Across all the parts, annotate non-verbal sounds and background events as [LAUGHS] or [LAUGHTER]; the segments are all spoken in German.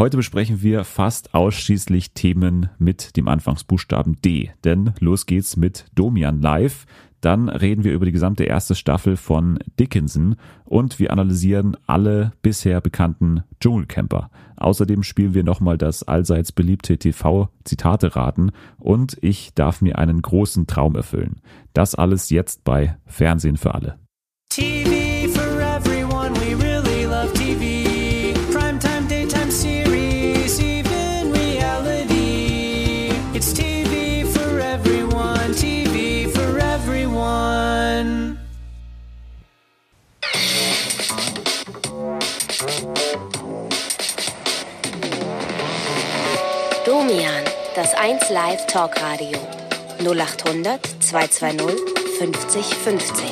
Heute besprechen wir fast ausschließlich Themen mit dem Anfangsbuchstaben D, denn los geht's mit Domian Live. Dann reden wir über die gesamte erste Staffel von Dickinson und wir analysieren alle bisher bekannten Dschungelcamper. Außerdem spielen wir nochmal das allseits beliebte TV-Zitate raten und ich darf mir einen großen Traum erfüllen. Das alles jetzt bei Fernsehen für alle. TV. 1 Live Talkradio 0800 220 50 50.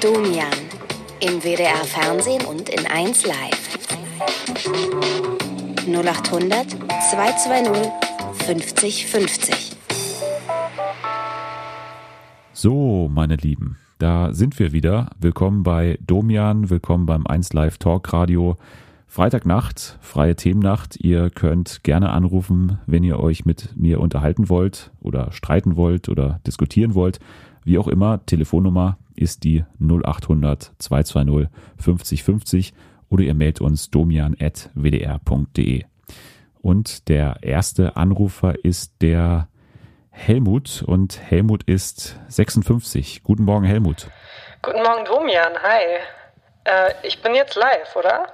Domian im WDR Fernsehen und in 1 Live. 0800 220 50 50. So, meine Lieben. Da sind wir wieder. Willkommen bei Domian, willkommen beim 1 Live Talk Radio. Freitagnacht, freie Themennacht. Ihr könnt gerne anrufen, wenn ihr euch mit mir unterhalten wollt oder streiten wollt oder diskutieren wollt. Wie auch immer, Telefonnummer ist die 0800 220 50 50 oder ihr meldet uns domian.wdr.de. Und der erste Anrufer ist der Helmut und Helmut ist 56. Guten Morgen, Helmut. Guten Morgen, Domian. Hi. Äh, ich bin jetzt live, oder?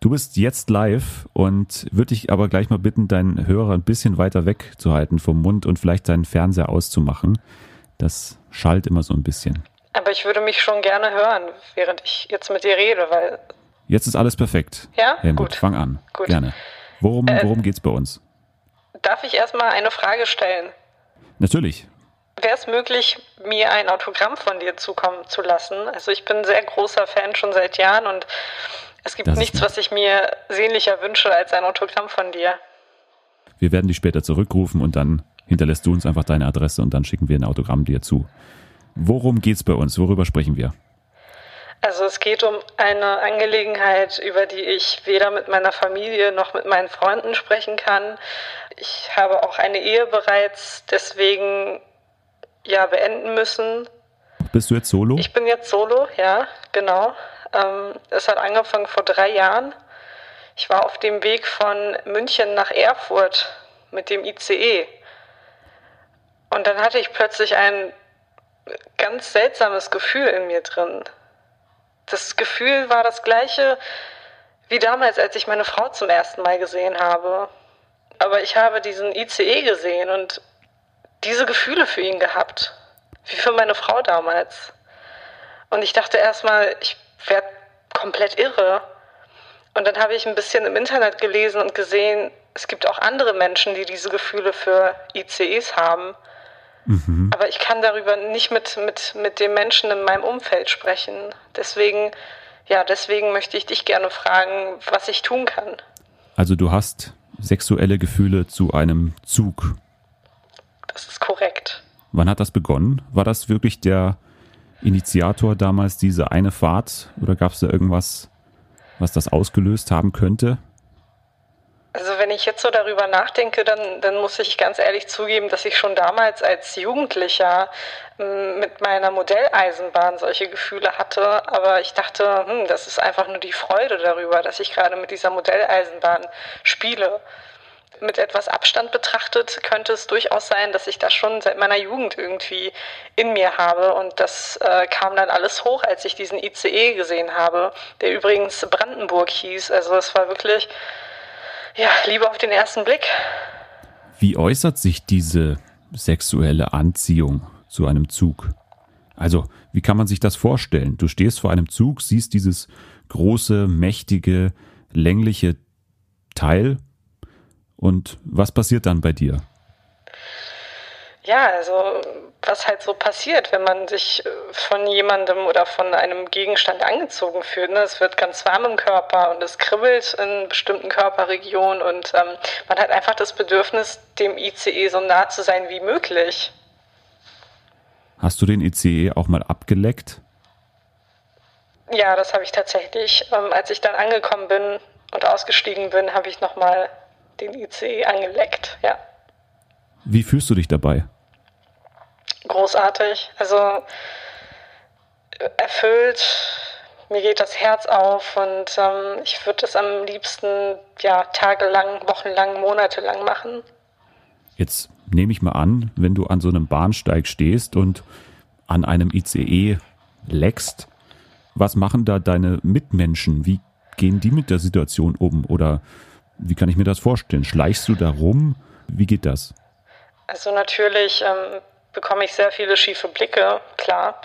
Du bist jetzt live und würde dich aber gleich mal bitten, deinen Hörer ein bisschen weiter wegzuhalten vom Mund und vielleicht deinen Fernseher auszumachen. Das schallt immer so ein bisschen. Aber ich würde mich schon gerne hören, während ich jetzt mit dir rede, weil. Jetzt ist alles perfekt. Ja? Helmut, Gut. fang an. Gut. Gerne. Worum, äh, worum geht's bei uns? Darf ich erstmal eine Frage stellen? Natürlich. Wäre es möglich, mir ein Autogramm von dir zukommen zu lassen? Also ich bin ein sehr großer Fan schon seit Jahren und es gibt Das nichts, was ich mir sehnlicher wünsche als ein Autogramm von dir. Wir werden dich später zurückrufen und dann hinterlässt du uns einfach deine Adresse und dann schicken wir ein Autogramm dir zu. Worum geht's bei uns? Worüber sprechen wir? Also es geht um eine Angelegenheit, über die ich weder mit meiner Familie noch mit meinen Freunden sprechen kann. Ich habe auch eine Ehe bereits deswegen ja beenden müssen. Bist du jetzt solo? Ich bin jetzt solo, ja, genau. Ähm, es hat angefangen vor drei Jahren. Ich war auf dem Weg von München nach Erfurt mit dem ICE. Und dann hatte ich plötzlich ein ganz seltsames Gefühl in mir drin. Das Gefühl war das gleiche wie damals, als ich meine Frau zum ersten Mal gesehen habe. Aber ich habe diesen ICE gesehen und diese Gefühle für ihn gehabt. Wie für meine Frau damals. Und ich dachte erstmal, ich werde komplett irre. Und dann habe ich ein bisschen im Internet gelesen und gesehen, es gibt auch andere Menschen, die diese Gefühle für ICEs haben. Mhm. Aber ich kann darüber nicht mit, mit, mit den Menschen in meinem Umfeld sprechen. Deswegen, ja, deswegen möchte ich dich gerne fragen, was ich tun kann. Also du hast sexuelle Gefühle zu einem Zug. Das ist korrekt. Wann hat das begonnen? War das wirklich der Initiator damals, diese eine Fahrt? Oder gab es da irgendwas, was das ausgelöst haben könnte? Also wenn ich jetzt so darüber nachdenke, dann, dann muss ich ganz ehrlich zugeben, dass ich schon damals als Jugendlicher m, mit meiner Modelleisenbahn solche Gefühle hatte. Aber ich dachte, hm, das ist einfach nur die Freude darüber, dass ich gerade mit dieser Modelleisenbahn spiele. Mit etwas Abstand betrachtet könnte es durchaus sein, dass ich das schon seit meiner Jugend irgendwie in mir habe. Und das äh, kam dann alles hoch, als ich diesen ICE gesehen habe, der übrigens Brandenburg hieß. Also es war wirklich, ja, Liebe auf den ersten Blick. Wie äußert sich diese sexuelle Anziehung zu einem Zug? Also, wie kann man sich das vorstellen? Du stehst vor einem Zug, siehst dieses große, mächtige, längliche Teil und was passiert dann bei dir? Ja, also was halt so passiert, wenn man sich äh, von jemandem oder von einem Gegenstand angezogen fühlt. Ne? Es wird ganz warm im Körper und es kribbelt in bestimmten Körperregionen und ähm, man hat einfach das Bedürfnis, dem ICE so nah zu sein wie möglich. Hast du den ICE auch mal abgeleckt? Ja, das habe ich tatsächlich. Ähm, als ich dann angekommen bin und ausgestiegen bin, habe ich nochmal den ICE angeleckt, ja. Wie fühlst du dich dabei? Großartig. Also erfüllt, mir geht das Herz auf und ähm, ich würde das am liebsten ja tagelang, wochenlang, monatelang machen. Jetzt nehme ich mal an, wenn du an so einem Bahnsteig stehst und an einem ICE leckst, was machen da deine Mitmenschen? Wie gehen die mit der Situation um? Oder wie kann ich mir das vorstellen? Schleichst du da rum? Wie geht das? Also natürlich ähm, bekomme ich sehr viele schiefe Blicke, klar.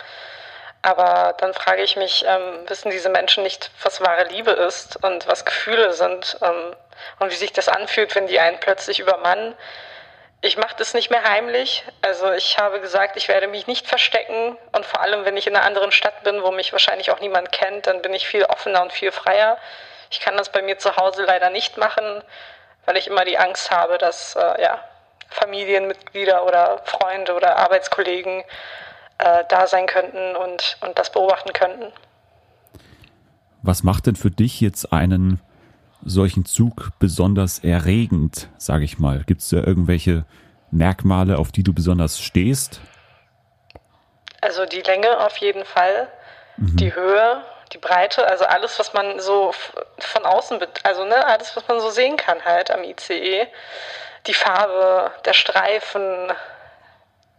Aber dann frage ich mich, ähm, wissen diese Menschen nicht, was wahre Liebe ist und was Gefühle sind ähm, und wie sich das anfühlt, wenn die einen plötzlich übermannen? Ich mache das nicht mehr heimlich. Also ich habe gesagt, ich werde mich nicht verstecken und vor allem, wenn ich in einer anderen Stadt bin, wo mich wahrscheinlich auch niemand kennt, dann bin ich viel offener und viel freier. Ich kann das bei mir zu Hause leider nicht machen, weil ich immer die Angst habe, dass äh, ja, Familienmitglieder oder Freunde oder Arbeitskollegen äh, da sein könnten und, und das beobachten könnten. Was macht denn für dich jetzt einen solchen Zug besonders erregend, sage ich mal? Gibt es da irgendwelche Merkmale, auf die du besonders stehst? Also die Länge auf jeden Fall, mhm. die Höhe, die Breite, also alles, was man so von außen, also ne, alles, was man so sehen kann halt am ICE, die Farbe, der Streifen,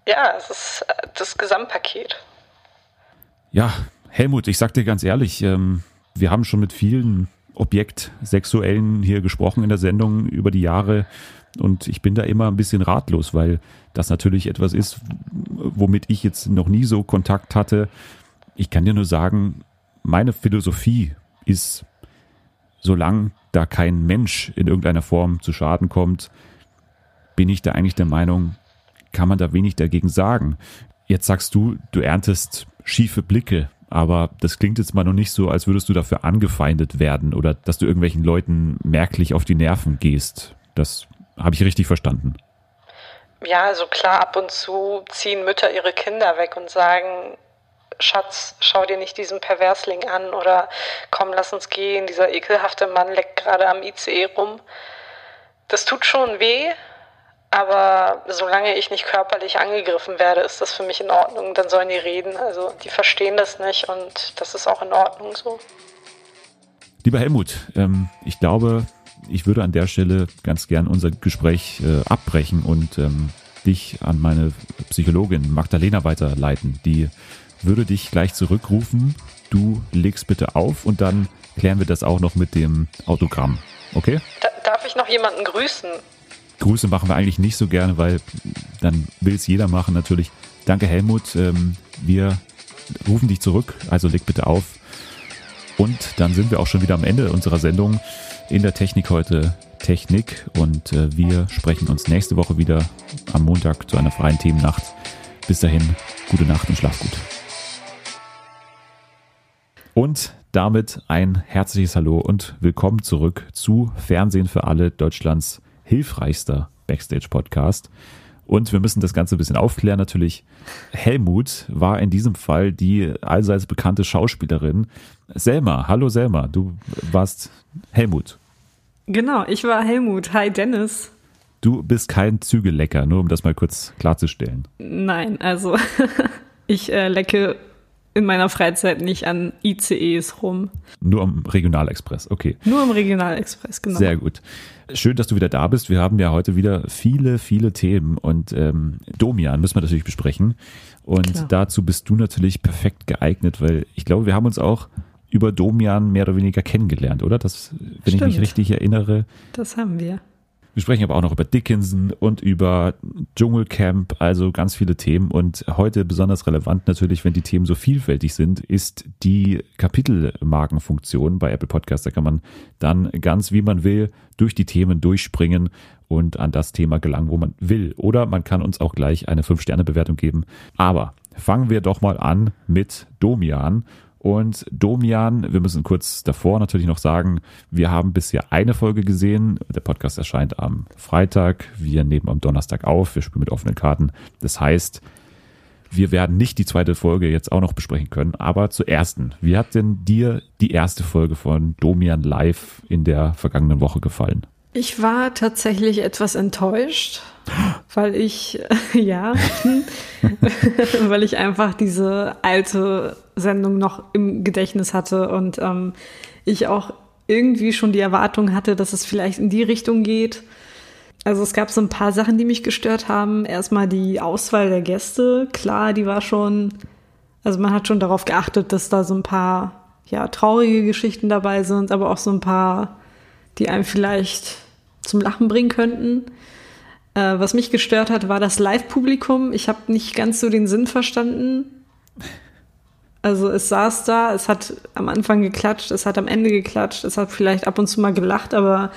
ja, es ist das Gesamtpaket. Ja, Helmut, ich sag dir ganz ehrlich, ähm, wir haben schon mit vielen Objektsexuellen hier gesprochen in der Sendung über die Jahre und ich bin da immer ein bisschen ratlos, weil das natürlich etwas ist, womit ich jetzt noch nie so Kontakt hatte. Ich kann dir nur sagen, meine Philosophie ist, solange da kein Mensch in irgendeiner Form zu Schaden kommt, bin ich da eigentlich der Meinung, kann man da wenig dagegen sagen. Jetzt sagst du, du erntest schiefe Blicke, aber das klingt jetzt mal noch nicht so, als würdest du dafür angefeindet werden oder dass du irgendwelchen Leuten merklich auf die Nerven gehst. Das habe ich richtig verstanden. Ja, also klar, ab und zu ziehen Mütter ihre Kinder weg und sagen, Schatz, schau dir nicht diesen Perversling an oder komm, lass uns gehen, dieser ekelhafte Mann leckt gerade am ICE rum. Das tut schon weh, aber solange ich nicht körperlich angegriffen werde, ist das für mich in Ordnung. Dann sollen die reden. Also die verstehen das nicht und das ist auch in Ordnung so. Lieber Helmut, ähm, ich glaube, ich würde an der Stelle ganz gern unser Gespräch äh, abbrechen und ähm, dich an meine Psychologin Magdalena weiterleiten. Die würde dich gleich zurückrufen. Du legst bitte auf und dann klären wir das auch noch mit dem Autogramm. Okay? Da, darf ich noch jemanden grüßen? Grüße machen wir eigentlich nicht so gerne, weil dann will es jeder machen natürlich. Danke Helmut, ähm, wir rufen dich zurück, also leg bitte auf. Und dann sind wir auch schon wieder am Ende unserer Sendung in der Technik heute Technik und äh, wir sprechen uns nächste Woche wieder am Montag zu einer freien Themennacht. Bis dahin, gute Nacht und schlaf gut. Und damit ein herzliches Hallo und willkommen zurück zu Fernsehen für alle Deutschlands hilfreichster Backstage-Podcast. Und wir müssen das Ganze ein bisschen aufklären. Natürlich, Helmut war in diesem Fall die allseits bekannte Schauspielerin Selma. Hallo Selma, du warst Helmut. Genau, ich war Helmut. Hi Dennis. Du bist kein Zügelecker, nur um das mal kurz klarzustellen. Nein, also [LAUGHS] ich äh, lecke in meiner Freizeit nicht an ICEs rum. Nur am Regionalexpress, okay. Nur am Regionalexpress, genau. Sehr gut. Schön, dass du wieder da bist. Wir haben ja heute wieder viele, viele Themen und ähm, Domian müssen wir natürlich besprechen. Und Klar. dazu bist du natürlich perfekt geeignet, weil ich glaube, wir haben uns auch über Domian mehr oder weniger kennengelernt, oder? Das, wenn Stimmt. ich mich richtig erinnere. Das haben wir. Wir sprechen aber auch noch über Dickinson und über Dschungelcamp, also ganz viele Themen. Und heute besonders relevant natürlich, wenn die Themen so vielfältig sind, ist die Kapitelmarkenfunktion bei Apple Podcast. Da kann man dann ganz wie man will durch die Themen durchspringen und an das Thema gelangen, wo man will. Oder man kann uns auch gleich eine 5-Sterne-Bewertung geben. Aber fangen wir doch mal an mit Domian und Domian, wir müssen kurz davor natürlich noch sagen, wir haben bisher eine Folge gesehen. Der Podcast erscheint am Freitag. Wir nehmen am Donnerstag auf. Wir spielen mit offenen Karten. Das heißt, Wir werden nicht die zweite Folge jetzt auch noch besprechen können, aber zur ersten. Wie hat denn dir die erste Folge von Domian Live in der vergangenen Woche gefallen? Ich war tatsächlich etwas enttäuscht, weil ich, [LAUGHS] ja, [LAUGHS] weil ich einfach diese alte Sendung noch im Gedächtnis hatte und ähm, ich auch irgendwie schon die Erwartung hatte, dass es vielleicht in die Richtung geht. Also es gab so ein paar Sachen, die mich gestört haben. Erstmal die Auswahl der Gäste. Klar, die war schon, also man hat schon darauf geachtet, dass da so ein paar, ja, traurige Geschichten dabei sind, aber auch so ein paar, die einem vielleicht zum Lachen bringen könnten. Äh, was mich gestört hat, war das Live-Publikum. Ich habe nicht ganz so den Sinn verstanden. Also es saß da, es hat am Anfang geklatscht, es hat am Ende geklatscht, es hat vielleicht ab und zu mal gelacht, aber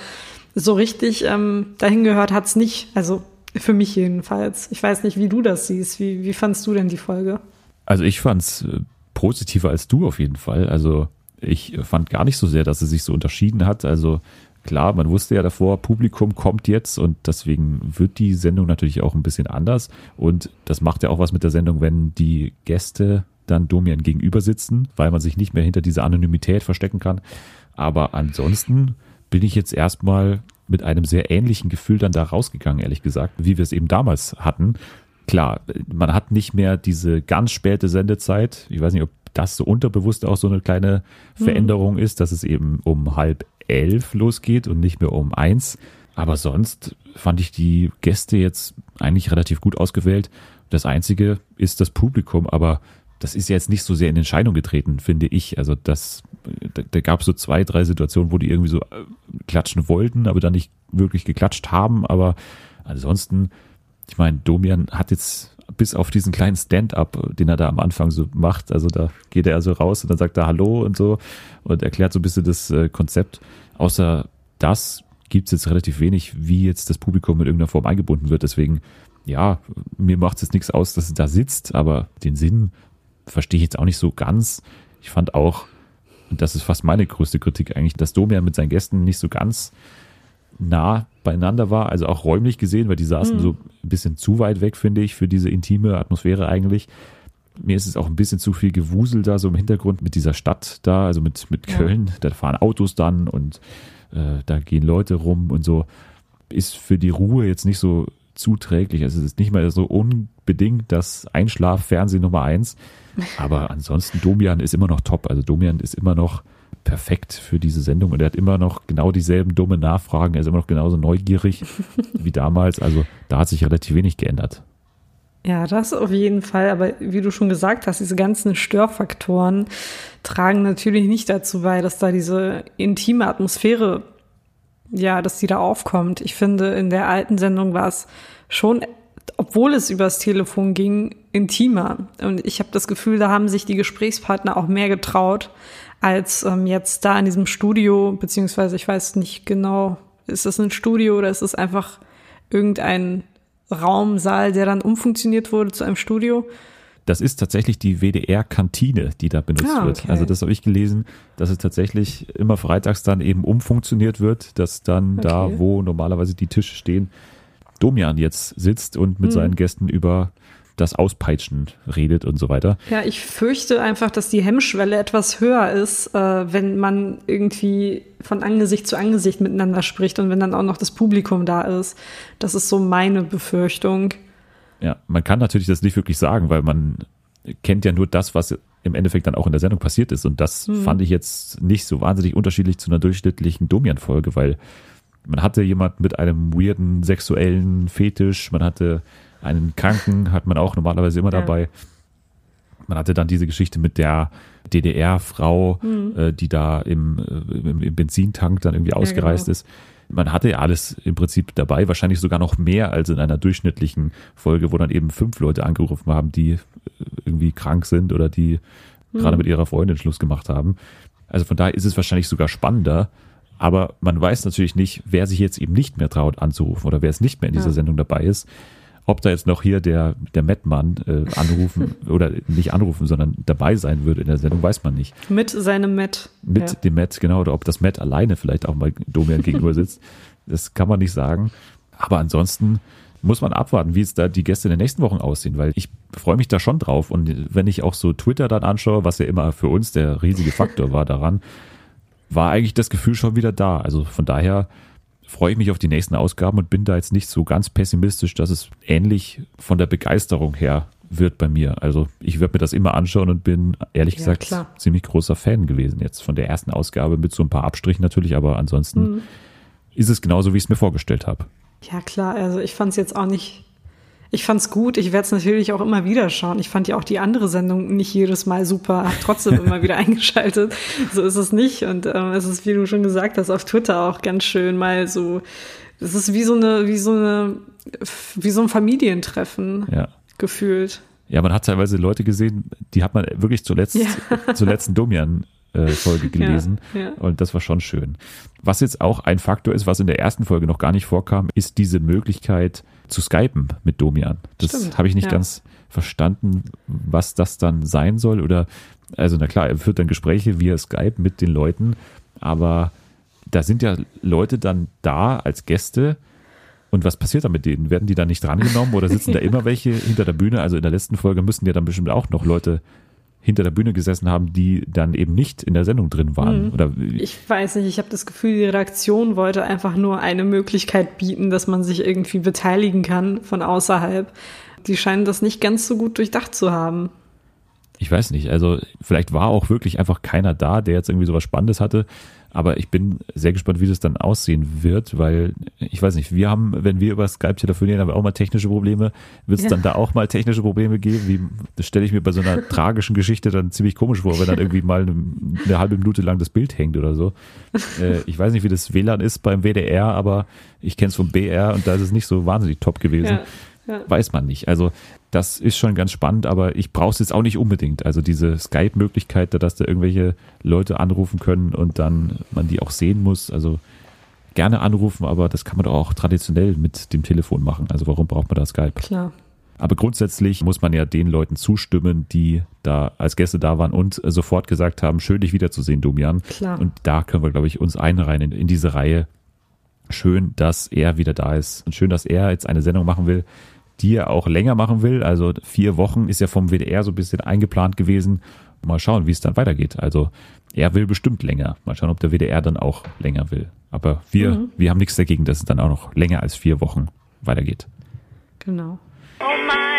so richtig ähm, dahin gehört hat es nicht. Also für mich jedenfalls. Ich weiß nicht, wie du das siehst. Wie, wie fandst du denn die Folge? Also ich fand es äh, positiver als du auf jeden Fall. Also ich fand gar nicht so sehr, dass es sich so unterschieden hat. Also klar, man wusste ja davor, Publikum kommt jetzt und deswegen wird die Sendung natürlich auch ein bisschen anders. Und das macht ja auch was mit der Sendung, wenn die Gäste dann Domian gegenüber sitzen, weil man sich nicht mehr hinter dieser Anonymität verstecken kann. Aber ansonsten bin ich jetzt erstmal mit einem sehr ähnlichen Gefühl dann da rausgegangen, ehrlich gesagt, wie wir es eben damals hatten. Klar, man hat nicht mehr diese ganz späte Sendezeit. Ich weiß nicht, ob das so unterbewusst auch so eine kleine mhm. Veränderung mhm. ist, dass es eben um halb elf losgeht und nicht mehr um eins. Aber sonst fand ich die Gäste jetzt eigentlich relativ gut ausgewählt. Das Einzige ist das Publikum, aber das ist jetzt nicht so sehr in Entscheidung getreten, finde ich. Also das, da, da gab es so zwei, drei Situationen, wo die irgendwie so äh, klatschen wollten, aber dann nicht wirklich geklatscht haben. Aber ansonsten, ich meine, Domian hat jetzt bis auf diesen kleinen Stand-up, den er da am Anfang so macht, also da geht er so raus und dann sagt er Hallo und so und erklärt so ein bisschen das äh, Konzept. Außer das gibt es jetzt relativ wenig, wie jetzt das Publikum in irgendeiner Form eingebunden wird. Deswegen, ja, mir macht es jetzt nichts aus, dass es da sitzt, aber den Sinn verstehe ich jetzt auch nicht so ganz. Ich fand auch, und das ist fast meine größte Kritik eigentlich, dass Domian mit seinen Gästen nicht so ganz nah beieinander war, also auch räumlich gesehen, weil die saßen mhm. so ein bisschen zu weit weg, finde ich, für diese intime Atmosphäre eigentlich. Mir ist es auch ein bisschen zu viel Gewusel da so im Hintergrund mit dieser Stadt da, also mit, mit Köln. Ja. Da fahren Autos dann und äh, da gehen Leute rum und so. Ist für die Ruhe jetzt nicht so zuträglich. Also es ist nicht mal so unbedingt das Einschlaffernsehen Nummer eins. [LAUGHS] Aber ansonsten, Domian ist immer noch top. Also Domian ist immer noch perfekt für diese Sendung und er hat immer noch genau dieselben dumme Nachfragen. Er ist immer noch genauso neugierig [LAUGHS] wie damals. Also da hat sich relativ wenig geändert. Ja, das auf jeden Fall. Aber wie du schon gesagt hast, diese ganzen Störfaktoren tragen natürlich nicht dazu bei, dass da diese intime Atmosphäre, ja, dass die da aufkommt. Ich finde, in der alten Sendung war es schon obwohl es übers Telefon ging, intimer. Und ich habe das Gefühl, da haben sich die Gesprächspartner auch mehr getraut, als ähm, jetzt da in diesem Studio, beziehungsweise ich weiß nicht genau, ist das ein Studio oder ist es einfach irgendein Raumsaal, der dann umfunktioniert wurde zu einem Studio? Das ist tatsächlich die WDR-Kantine, die da benutzt ah, okay. wird. Also das habe ich gelesen, dass es tatsächlich immer freitags dann eben umfunktioniert wird, dass dann okay. da, wo normalerweise die Tische stehen, Domian jetzt sitzt und mit mhm. seinen Gästen über das Auspeitschen redet und so weiter. Ja, ich fürchte einfach, dass die Hemmschwelle etwas höher ist, äh, wenn man irgendwie von Angesicht zu Angesicht miteinander spricht und wenn dann auch noch das Publikum da ist. Das ist so meine Befürchtung. Ja, man kann natürlich das nicht wirklich sagen, weil man kennt ja nur das, was im Endeffekt dann auch in der Sendung passiert ist. Und das hm. fand ich jetzt nicht so wahnsinnig unterschiedlich zu einer durchschnittlichen Domian-Folge, weil man hatte jemand mit einem weirden sexuellen Fetisch, man hatte einen Kranken, hat man auch normalerweise immer ja. dabei. Man hatte dann diese Geschichte mit der DDR-Frau, mhm. äh, die da im, äh, im, im, Benzintank dann irgendwie ausgereist ja, genau. ist. Man hatte ja alles im Prinzip dabei, wahrscheinlich sogar noch mehr als in einer durchschnittlichen Folge, wo dann eben fünf Leute angerufen haben, die äh, irgendwie krank sind oder die mhm. gerade mit ihrer Freundin Schluss gemacht haben. Also von daher ist es wahrscheinlich sogar spannender, aber man weiß natürlich nicht, wer sich jetzt eben nicht mehr traut anzurufen oder wer es nicht mehr in dieser ja. Sendung dabei ist. Ob da jetzt noch hier der, der Matt-Mann äh, anrufen [LAUGHS] oder nicht anrufen, sondern dabei sein würde in der Sendung, weiß man nicht. Mit seinem Matt. Mit ja. dem Matt, genau. Oder ob das Matt alleine vielleicht auch mal Domian gegenüber sitzt. [LAUGHS] Das kann man nicht sagen. Aber ansonsten, muss man abwarten, wie es da die Gäste in den nächsten Wochen aussehen, weil ich freue mich da schon drauf. Und wenn ich auch so Twitter dann anschaue, was ja immer für uns der riesige Faktor war daran, [LAUGHS] war eigentlich das Gefühl schon wieder da. Also von daher freue ich mich auf die nächsten Ausgaben und bin da jetzt nicht so ganz pessimistisch, dass es ähnlich von der Begeisterung her wird bei mir. Also ich werde mir das immer anschauen und bin ehrlich ja, gesagt klar. ziemlich großer Fan gewesen jetzt von der ersten Ausgabe mit so ein paar Abstrichen natürlich, aber ansonsten mhm. ist es genauso, wie ich es mir vorgestellt habe. Ja klar, also ich fand es jetzt auch nicht ich fand's gut. Ich werde es natürlich auch immer wieder schauen. Ich fand ja auch die andere Sendung nicht jedes Mal super, hab trotzdem immer wieder [LAUGHS] eingeschaltet. So ist es nicht. Und ähm, es ist, wie du schon gesagt hast, auf Twitter auch ganz schön mal so. Es ist wie so eine, wie so eine, wie so ein Familientreffen ja. gefühlt. Ja, man hat teilweise Leute gesehen, die hat man wirklich zuletzt, ja. [LAUGHS] zuletzt in Domian äh, Folge gelesen. Ja, ja. Und das war schon schön. Was jetzt auch ein Faktor ist, was in der ersten Folge noch gar nicht vorkam, ist diese Möglichkeit zu skypen mit Domian. Das habe ich nicht ja. ganz verstanden, was das dann sein soll. Oder, also na klar, er führt dann Gespräche via Skype mit den Leuten, aber da sind ja Leute dann da als Gäste. Und was passiert da mit denen? Werden die dann nicht drangenommen oder sitzen da [LAUGHS] immer welche hinter der Bühne? Also in der letzten Folge müssen ja dann bestimmt auch noch Leute hinter der Bühne gesessen haben, die dann eben nicht in der Sendung drin waren. Mhm. Oder ich weiß nicht, ich habe das Gefühl, die Redaktion wollte einfach nur eine Möglichkeit bieten, dass man sich irgendwie beteiligen kann von außerhalb. Die scheinen das nicht ganz so gut durchdacht zu haben. Ich weiß nicht, also vielleicht war auch wirklich einfach keiner da, der jetzt irgendwie sowas Spannendes hatte. Aber ich bin sehr gespannt, wie das dann aussehen wird, weil ich weiß nicht, wir haben, wenn wir über Skype telefonieren, haben wir auch mal technische Probleme. Wird es ja. dann da auch mal technische Probleme geben? Wie, das stelle ich mir bei so einer [LAUGHS] tragischen Geschichte dann ziemlich komisch vor, wenn dann irgendwie mal eine, eine halbe Minute lang das Bild hängt oder so. Äh, ich weiß nicht, wie das WLAN ist beim WDR, aber ich kenne es vom BR und da ist es nicht so wahnsinnig top gewesen. Ja. Ja. Weiß man nicht. Also das ist schon ganz spannend, aber ich brauche es jetzt auch nicht unbedingt. Also diese Skype-Möglichkeit, dass da irgendwelche Leute anrufen können und dann man die auch sehen muss. Also gerne anrufen, aber das kann man doch auch traditionell mit dem Telefon machen. Also warum braucht man da Skype? Klar. Aber grundsätzlich muss man ja den Leuten zustimmen, die da als Gäste da waren und sofort gesagt haben, schön dich wiederzusehen, Domian. Klar. Und da können wir, glaube ich, uns einreihen in, in diese Reihe. Schön, dass er wieder da ist und schön, dass er jetzt eine Sendung machen will, die er auch länger machen will. Also vier Wochen ist ja vom WDR so ein bisschen eingeplant gewesen. Mal schauen, wie es dann weitergeht. Also er will bestimmt länger. Mal schauen, ob der WDR dann auch länger will. Aber wir, mhm. wir haben nichts dagegen, dass es dann auch noch länger als vier Wochen weitergeht. Genau. Oh mein,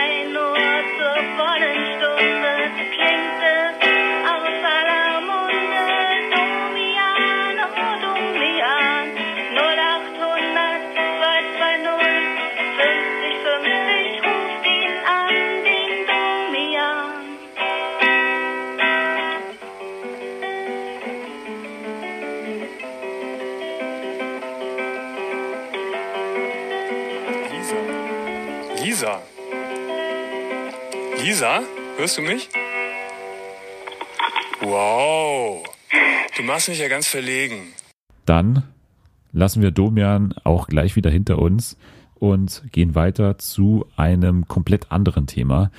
Lisa, hörst du mich? Wow, du machst mich ja ganz verlegen. Dann lassen wir Domian auch gleich wieder hinter uns und gehen weiter zu einem komplett anderen Thema,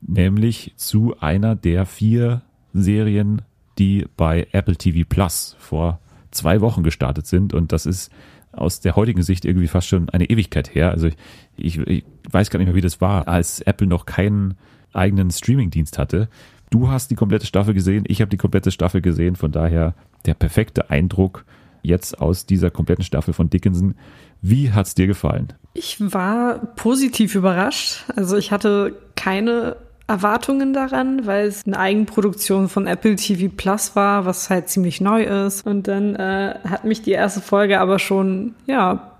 nämlich zu einer der vier Serien, die bei Apple TV Plus vor zwei Wochen gestartet sind. Und das ist aus der heutigen Sicht irgendwie fast schon eine Ewigkeit her. Also ich, ich, weiß gar nicht mehr, wie das war, als Apple noch keinen eigenen Streamingdienst hatte. Du hast die komplette Staffel gesehen, ich habe die komplette Staffel gesehen, von daher der perfekte Eindruck jetzt aus dieser kompletten Staffel von Dickinson. Wie hat's dir gefallen? Ich war positiv überrascht. Also ich hatte keine Erwartungen daran, weil es eine Eigenproduktion von Apple TV Plus war, was halt ziemlich neu ist. Und dann äh, hat mich die erste Folge aber schon, ja,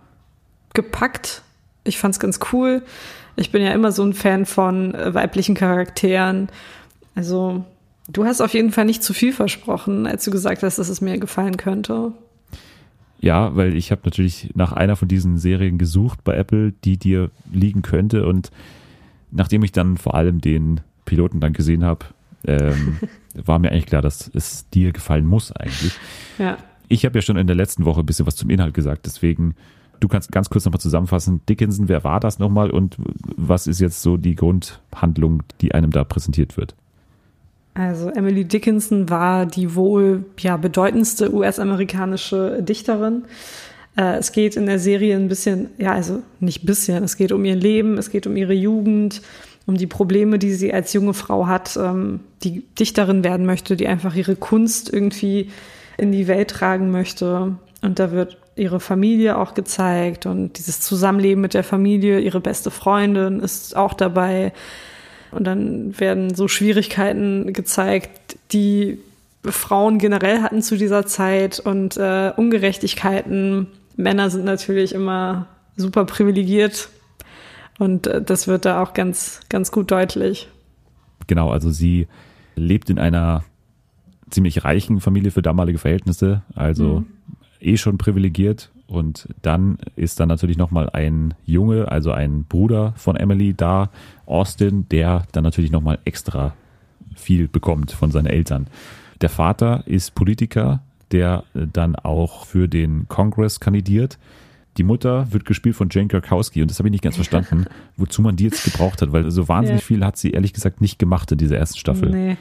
gepackt. Ich fand's ganz cool. Ich bin ja immer so ein Fan von äh, weiblichen Charakteren. Also, du hast auf jeden Fall nicht zu viel versprochen, als du gesagt hast, dass es mir gefallen könnte. Ja, weil ich habe natürlich nach einer von diesen Serien gesucht bei Apple, die dir liegen könnte. Und nachdem ich dann vor allem den Piloten dann gesehen habe, ähm, [LAUGHS] war mir eigentlich klar, dass es dir gefallen muss eigentlich. Ja. Ich habe ja schon in der letzten Woche ein bisschen was zum Inhalt gesagt, deswegen Du kannst ganz kurz nochmal zusammenfassen. Dickinson, wer war das nochmal und was ist jetzt so die Grundhandlung, die einem da präsentiert wird? Also Emily Dickinson war die wohl ja, bedeutendste US-amerikanische Dichterin. Äh, es geht in der Serie ein bisschen, ja, also nicht bisschen, es geht um ihr Leben, es geht um ihre Jugend, um die Probleme, die sie als junge Frau hat, ähm, die Dichterin werden möchte, die einfach ihre Kunst irgendwie in die Welt tragen möchte. Und da wird ihre Familie auch gezeigt und dieses Zusammenleben mit der Familie, ihre beste Freundin ist auch dabei. Und dann werden so Schwierigkeiten gezeigt, die Frauen generell hatten zu dieser Zeit und äh, Ungerechtigkeiten. Männer sind natürlich immer super privilegiert und äh, das wird da auch ganz, ganz gut deutlich. Genau, also sie lebt in einer ziemlich reichen Familie für damalige Verhältnisse, also mhm. Eh schon privilegiert. Und dann ist dann natürlich nochmal ein Junge, also ein Bruder von Emily da, Austin, der dann natürlich nochmal extra viel bekommt von seinen Eltern. Der Vater ist Politiker, der dann auch für den Kongress kandidiert die Mutter wird gespielt von Jane Krakowski und das habe ich nicht ganz verstanden, wozu man die jetzt gebraucht hat, weil so wahnsinnig ja. viel hat sie ehrlich gesagt nicht gemacht in dieser ersten Staffel. Nee.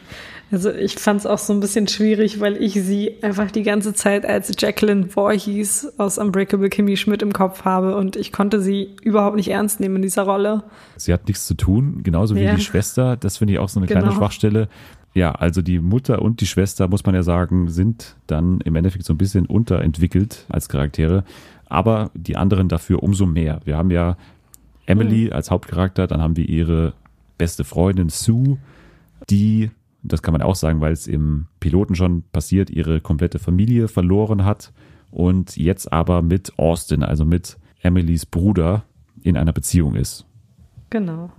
Also ich fand es auch so ein bisschen schwierig, weil ich sie einfach die ganze Zeit als Jacqueline Voorhees aus Unbreakable Kimmy Schmidt im Kopf habe und ich konnte sie überhaupt nicht ernst nehmen in dieser Rolle. Sie hat nichts zu tun, genauso wie ja. die Schwester. Das finde ich auch so eine genau. kleine Schwachstelle. Ja, also die Mutter und die Schwester, muss man ja sagen, sind dann im Endeffekt so ein bisschen unterentwickelt als Charaktere aber die anderen dafür umso mehr. Wir haben ja Emily mhm. als Hauptcharakter, dann haben wir ihre beste Freundin Sue, die, das kann man auch sagen, weil es im Piloten schon passiert, ihre komplette Familie verloren hat und jetzt aber mit Austin, also mit Emilys Bruder, in einer Beziehung ist. Genau.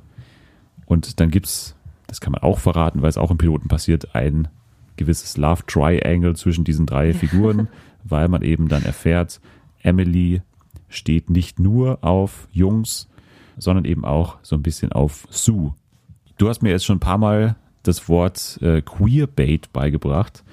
Und dann gibt es, das kann man auch verraten, weil es auch im Piloten passiert, ein gewisses Love Triangle zwischen diesen drei Figuren, [LAUGHS] weil man eben dann erfährt, Emily steht nicht nur auf Jungs, sondern eben auch so ein bisschen auf Sue. Du hast mir jetzt schon ein paar Mal das Wort äh, Queerbait beigebracht.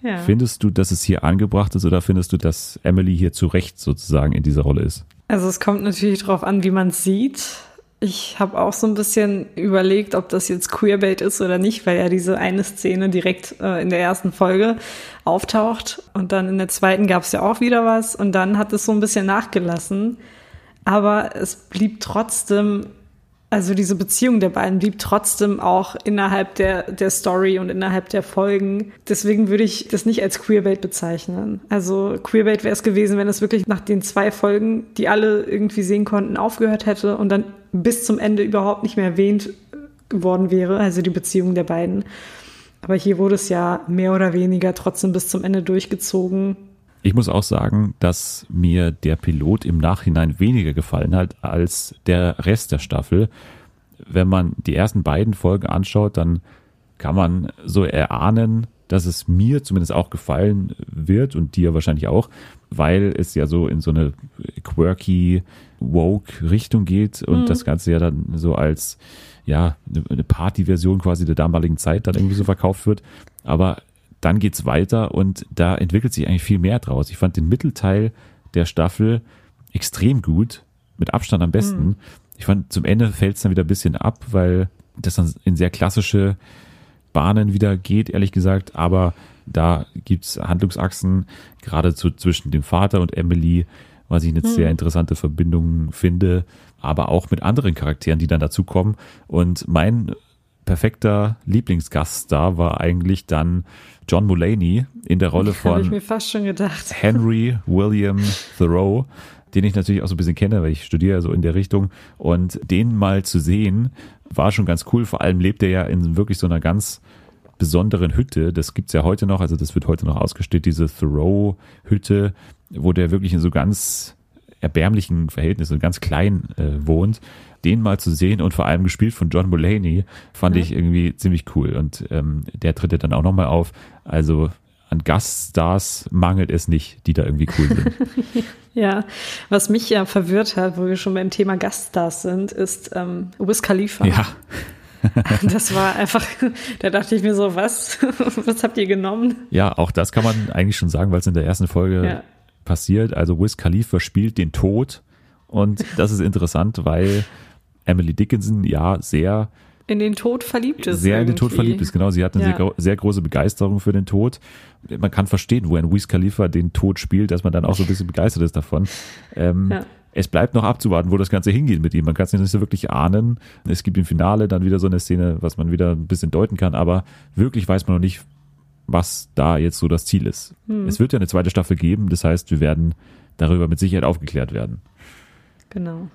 Ja. Findest du, dass es hier angebracht ist oder findest du, dass Emily hier zu Recht sozusagen in dieser Rolle ist? Also es kommt natürlich darauf an, wie man es sieht. Ich habe auch so ein bisschen überlegt, ob das jetzt Queerbait ist oder nicht, weil ja diese eine Szene direkt äh, in der ersten Folge auftaucht und dann in der zweiten gab es ja auch wieder was und dann hat es so ein bisschen nachgelassen. Aber es blieb trotzdem, also diese Beziehung der beiden blieb trotzdem auch innerhalb der, der Story und innerhalb der Folgen. Deswegen würde ich das nicht als Queerbait bezeichnen. Also Queerbait wäre es gewesen, wenn es wirklich nach den zwei Folgen, die alle irgendwie sehen konnten, aufgehört hätte und dann bis zum Ende überhaupt nicht mehr erwähnt geworden wäre, also die Beziehung der beiden. Aber hier wurde es ja mehr oder weniger trotzdem bis zum Ende durchgezogen. Ich muss auch sagen, dass mir der Pilot im Nachhinein weniger gefallen hat als der Rest der Staffel. Wenn man die ersten beiden Folgen anschaut, dann kann man so erahnen, dass es mir zumindest auch gefallen wird und dir wahrscheinlich auch, weil es ja so in so eine quirky, woke Richtung geht und mhm. das Ganze ja dann so als ja eine Party-Version quasi der damaligen Zeit dann irgendwie so verkauft wird. Aber dann geht's weiter und da entwickelt sich eigentlich viel mehr draus. Ich fand den Mittelteil der Staffel extrem gut, mit Abstand am besten. Mhm. Ich fand zum Ende fällt es dann wieder ein bisschen ab, weil das dann in sehr klassische Bahnen wieder geht, ehrlich gesagt. Aber da gibt's Handlungsachsen, gerade zu, zwischen dem Vater und Emily, was ich eine mhm. sehr interessante Verbindung finde, aber auch mit anderen Charakteren, die dann dazukommen. Und mein perfekter Lieblingsgast da war eigentlich dann John Mulaney in der Rolle [LAUGHS] von [LAUGHS] Henry William Thoreau, den ich natürlich auch so ein bisschen kenne, weil ich studiere so in der Richtung. Und den mal zu sehen, war schon ganz cool. Vor allem lebt er ja in wirklich so einer ganz besonderen Hütte. Das gibt's ja heute noch, also das wird heute noch ausgestellt, diese Thoreau-Hütte, wo der wirklich in so ganz erbärmlichen Verhältnissen, ganz klein äh, wohnt. Den mal zu sehen und vor allem gespielt von John Mulaney, fand ja. ich irgendwie ziemlich cool. Und ähm, der tritt ja dann auch nochmal auf. Also an Gaststars mangelt es nicht, die da irgendwie cool sind. [LAUGHS] ja, was mich ja verwirrt hat, wo wir schon beim Thema Gaststars sind, ist ähm, Wiz Khalifa. Ja. [LAUGHS] das war einfach, da dachte ich mir so, was? [LAUGHS] was habt ihr genommen? Ja, auch das kann man eigentlich schon sagen, weil es in der ersten Folge ja. passiert. Also Wiz Khalifa spielt den Tod und das ist interessant, weil Emily Dickinson ja sehr in den Tod verliebt ist. sehr in den Tod irgendwie. verliebt ist. Genau, sie hat eine Ja. sehr, sehr große Begeisterung für den Tod. Man kann verstehen, wo ein Wiz Khalifa den Tod spielt, dass man dann auch so ein bisschen begeistert ist davon. Ähm, Ja. Es bleibt noch abzuwarten, wo das Ganze hingeht mit ihm. Man kann es nicht so wirklich ahnen. Es gibt im Finale dann wieder so eine Szene, was man wieder ein bisschen deuten kann, aber wirklich weiß man noch nicht, was da jetzt so das Ziel ist. Es wird ja eine zweite Staffel geben, das heißt, wir werden darüber mit Sicherheit aufgeklärt werden. Genau.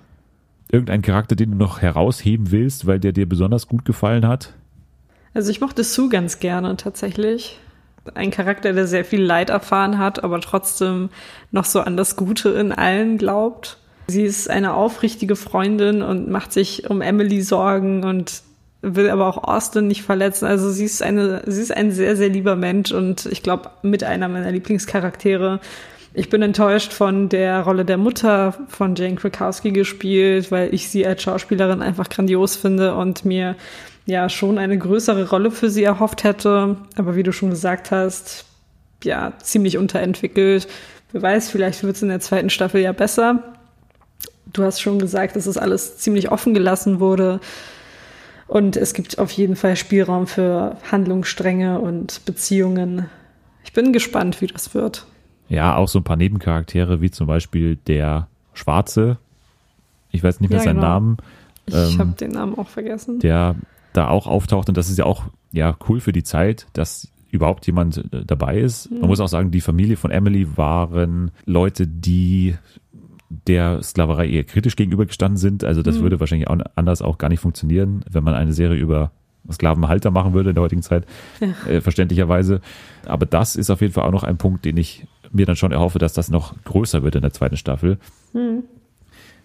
Irgendein Charakter, den du noch herausheben willst, weil der dir besonders gut gefallen hat? Also ich mochte Sue ganz gerne tatsächlich. Ein Charakter, der sehr viel Leid erfahren hat, aber trotzdem noch so an das Gute in allen glaubt. Sie ist eine aufrichtige Freundin und macht sich um Emily Sorgen und will aber auch Austin nicht verletzen. Also sie ist eine, sie ist ein sehr, sehr lieber Mensch und ich glaube mit einer meiner Lieblingscharaktere. Ich bin enttäuscht von der Rolle der Mutter von Jane Krakowski gespielt, weil ich sie als Schauspielerin einfach grandios finde und mir ja schon eine größere Rolle für sie erhofft hätte. Aber wie du schon gesagt hast, ja, ziemlich unterentwickelt. Wer weiß, vielleicht wird es in der zweiten Staffel ja besser. Du hast schon gesagt, dass es alles ziemlich offen gelassen wurde. Und es gibt auf jeden Fall Spielraum für Handlungsstränge und Beziehungen. Ich bin gespannt, wie das wird. Ja, auch so ein paar Nebencharaktere, wie zum Beispiel der Schwarze. Ich weiß nicht mehr Ja, seinen genau. Namen. Ich Ähm, habe den Namen auch vergessen. der da auch auftaucht und das ist ja auch ja cool für die Zeit, dass überhaupt jemand äh, dabei ist. Man muss auch sagen, die Familie von Emily waren Leute, die der Sklaverei eher kritisch gegenübergestanden sind. Also das würde wahrscheinlich auch anders auch gar nicht funktionieren, wenn man eine Serie über Sklavenhalter machen würde in der heutigen Zeit, äh, verständlicherweise. Aber das ist auf jeden Fall auch noch ein Punkt, den ich mir dann schon erhoffe, dass das noch größer wird in der zweiten Staffel.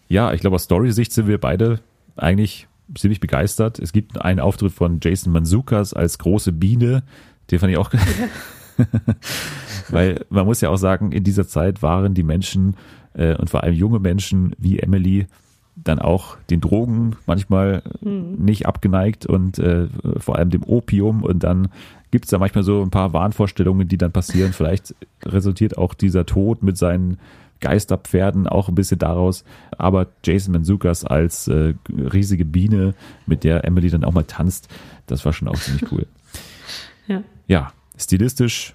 Ja, ich glaube, aus Story-Sicht sind wir beide eigentlich ziemlich begeistert. Es gibt einen Auftritt von Jason Manzukas als große Biene. Den fand ich auch. [LAUGHS] Weil man muss ja auch sagen, in dieser Zeit waren die Menschen äh, und vor allem junge Menschen wie Emily dann auch den Drogen manchmal nicht abgeneigt und äh, vor allem dem Opium und dann gibt es da manchmal so ein paar Wahnvorstellungen, die dann passieren. Vielleicht resultiert auch dieser Tod mit seinen Geisterpferden auch ein bisschen daraus. Aber Jason Manzukas als äh, riesige Biene, mit der Emily dann auch mal tanzt, das war schon auch ziemlich cool. [LAUGHS] Ja. Ja, stilistisch,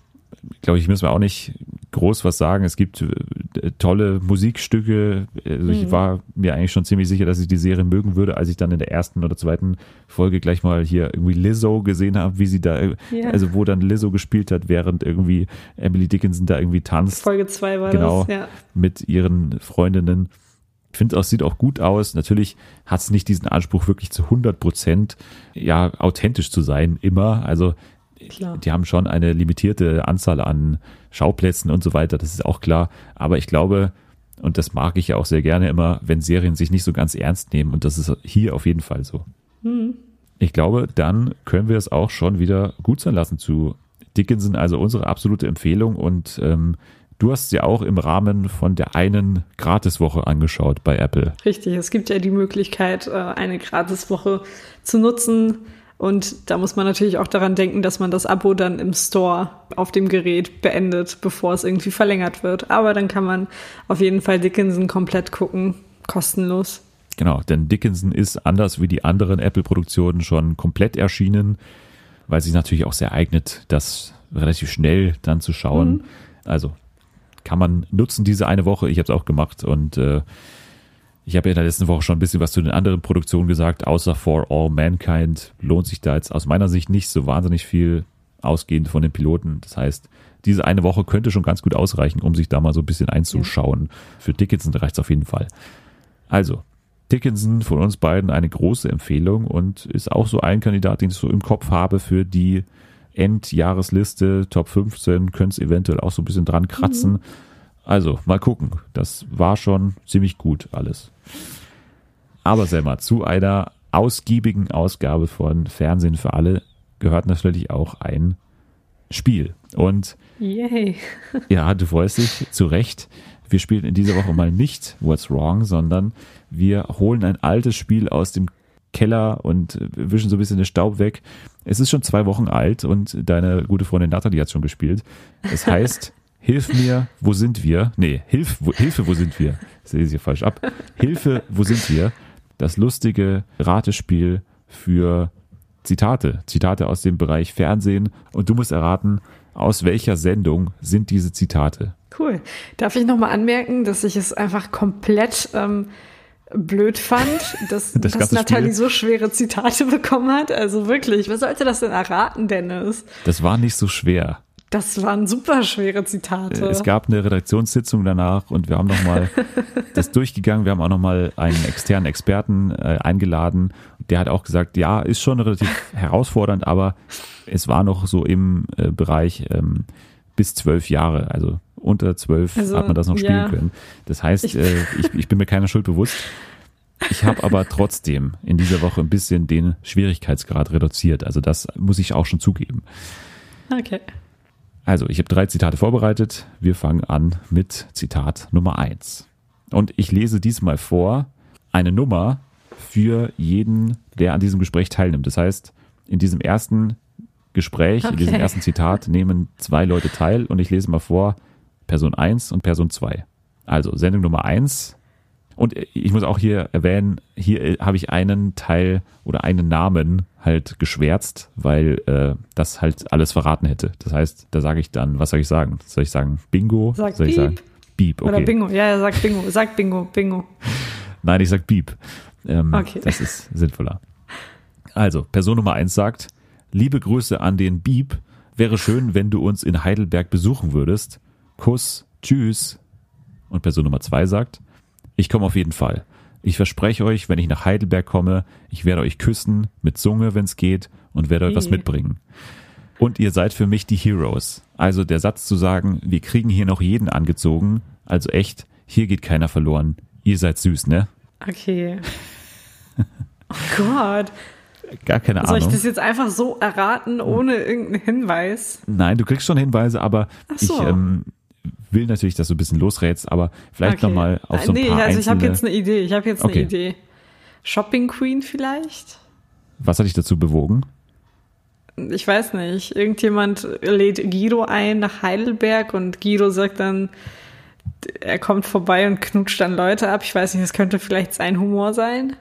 glaube ich, müssen wir auch nicht groß was sagen. Es gibt äh, tolle Musikstücke. Also ich war mir eigentlich schon ziemlich sicher, dass ich die Serie mögen würde, als ich dann in der ersten oder zweiten Folge gleich mal hier irgendwie Lizzo gesehen habe, wie sie da, äh, Ja. also wo dann Lizzo gespielt hat, während irgendwie Emily Dickinson da irgendwie tanzt Folge 2 war Genau. das, ja. mit ihren Freundinnen. Ich finde, es sieht auch gut aus. Natürlich hat es nicht diesen Anspruch, wirklich zu 100 Prozent ja, authentisch zu sein, immer. Also, Klar. die haben schon eine limitierte Anzahl an Schauplätzen und so weiter, das ist auch klar. Aber ich glaube, und das mag ich ja auch sehr gerne immer, wenn Serien sich nicht so ganz ernst nehmen. Und das ist hier auf jeden Fall so. Ich glaube, dann können wir es auch schon wieder gut sein lassen zu Dickinson, also unsere absolute Empfehlung. Und ähm, du hast ja auch im Rahmen von der einen Gratiswoche angeschaut bei Apple. Richtig, es gibt ja die Möglichkeit, äh, eine Gratiswoche zu nutzen. Und da muss man natürlich auch daran denken, dass man das Abo dann im Store auf dem Gerät beendet, bevor es irgendwie verlängert wird. Aber dann kann man auf jeden Fall Dickinson komplett gucken, kostenlos. Genau, denn Dickinson ist anders wie die anderen Apple-Produktionen schon komplett erschienen, weil sich natürlich auch sehr eignet, das relativ schnell dann zu schauen. Also kann man nutzen diese eine Woche. Ich habe es auch gemacht und äh, ich habe ja in der letzten Woche schon ein bisschen was zu den anderen Produktionen gesagt, außer For All Mankind lohnt sich da jetzt aus meiner Sicht nicht so wahnsinnig viel ausgehend von den Piloten. Das heißt, diese eine Woche könnte schon ganz gut ausreichen, um sich da mal so ein bisschen einzuschauen. Für Dickinson reicht es auf jeden Fall. Also, Dickinson von uns beiden eine große Empfehlung und ist auch so ein Kandidat, den ich so im Kopf habe für die Endjahresliste, Top 15, könnte es eventuell auch so ein bisschen dran kratzen. Also, mal gucken. Das war schon ziemlich gut alles. Aber Selma, zu einer ausgiebigen Ausgabe von Fernsehen für alle gehört natürlich auch ein Spiel. Und Yay. [LAUGHS] ja, du freust dich zu Recht. Wir spielen in dieser Woche mal nicht What's Wrong, sondern wir holen ein altes Spiel aus dem Keller und wischen so ein bisschen den Staub weg. Es ist schon zwei Wochen alt und deine gute Freundin Nathalie hat schon gespielt. Es [LAUGHS] heißt, Hilf mir, wo sind wir? Nee, Hilf, wo, Hilfe, wo sind wir? Ich sehe sie falsch ab. Hilfe, wo sind wir? Das lustige Ratespiel für Zitate, Zitate aus dem Bereich Fernsehen und du musst erraten, aus welcher Sendung sind diese Zitate. Cool. Darf ich nochmal anmerken, dass ich es einfach komplett ähm, blöd fand, dass, [LAUGHS] Das dass Nathalie Spiel? so schwere Zitate [LAUGHS] bekommen hat? Also wirklich, wer sollte das denn erraten, Dennis? Das war nicht so schwer. Das waren super schwere Zitate. Es gab eine Redaktionssitzung danach und wir haben nochmal [LAUGHS] das durchgegangen. Wir haben auch nochmal einen externen Experten äh, eingeladen. Der hat auch gesagt, ja, ist schon relativ [LAUGHS] herausfordernd, aber es war noch so im äh, Bereich ähm, bis zwölf Jahre. Also unter zwölf Also, hat man das noch spielen ja. können. Das heißt, Ich- äh, ich, ich bin mir keiner Schuld bewusst. Ich habe aber trotzdem in dieser Woche ein bisschen den Schwierigkeitsgrad reduziert. Also das muss ich auch schon zugeben. okay. Also, ich habe drei Zitate vorbereitet. Wir fangen an mit Zitat Nummer eins. Und ich lese diesmal vor eine Nummer für jeden, der an diesem Gespräch teilnimmt. Das heißt, in diesem ersten Gespräch, in diesem Okay. ersten Zitat nehmen zwei Leute teil und ich lese mal vor Person 1 und Person 2. Also, Sendung Nummer eins. Und ich muss auch hier erwähnen, hier äh, habe ich einen Teil oder einen Namen halt geschwärzt, weil äh, das halt alles verraten hätte. Das heißt, da sage ich dann, was soll ich sagen? Soll ich sagen Bingo? Sag soll ich Piep. sagen Beep? Okay. Oder Bingo. Ja, ja, sag Bingo. Sag Bingo. Bingo. [LAUGHS] Nein, ich sag Beep. Ähm, Okay. Das ist sinnvoller. Also, Person Nummer eins sagt, liebe Grüße an den Beep. Wäre schön, wenn du uns in Heidelberg besuchen würdest. Kuss, tschüss. Und Person Nummer zwei sagt, ich komme auf jeden Fall. Ich verspreche euch, wenn ich nach Heidelberg komme, ich werde euch küssen, mit Zunge, wenn es geht, und werde euch was mitbringen. Und ihr seid für mich die Heroes. Also der Satz zu sagen, wir kriegen hier noch jeden angezogen, also echt, hier geht keiner verloren. Ihr seid süß, ne? Okay. Oh Gott. Gar keine Soll ich Ahnung. das jetzt einfach so erraten, ohne irgendeinen Hinweis? Nein, du kriegst schon Hinweise, aber so. ich ähm, will natürlich, dass du ein bisschen losrätst, aber vielleicht Okay. nochmal auf so ein nee, paar also ich habe jetzt eine Idee. Ich habe jetzt Okay. eine Idee. Shopping Queen vielleicht? Was hat dich dazu bewogen? Ich weiß nicht. Irgendjemand lädt Guido ein nach Heidelberg und Guido sagt dann, er kommt vorbei und knutscht dann Leute ab. Ich weiß nicht, das könnte vielleicht sein Humor sein.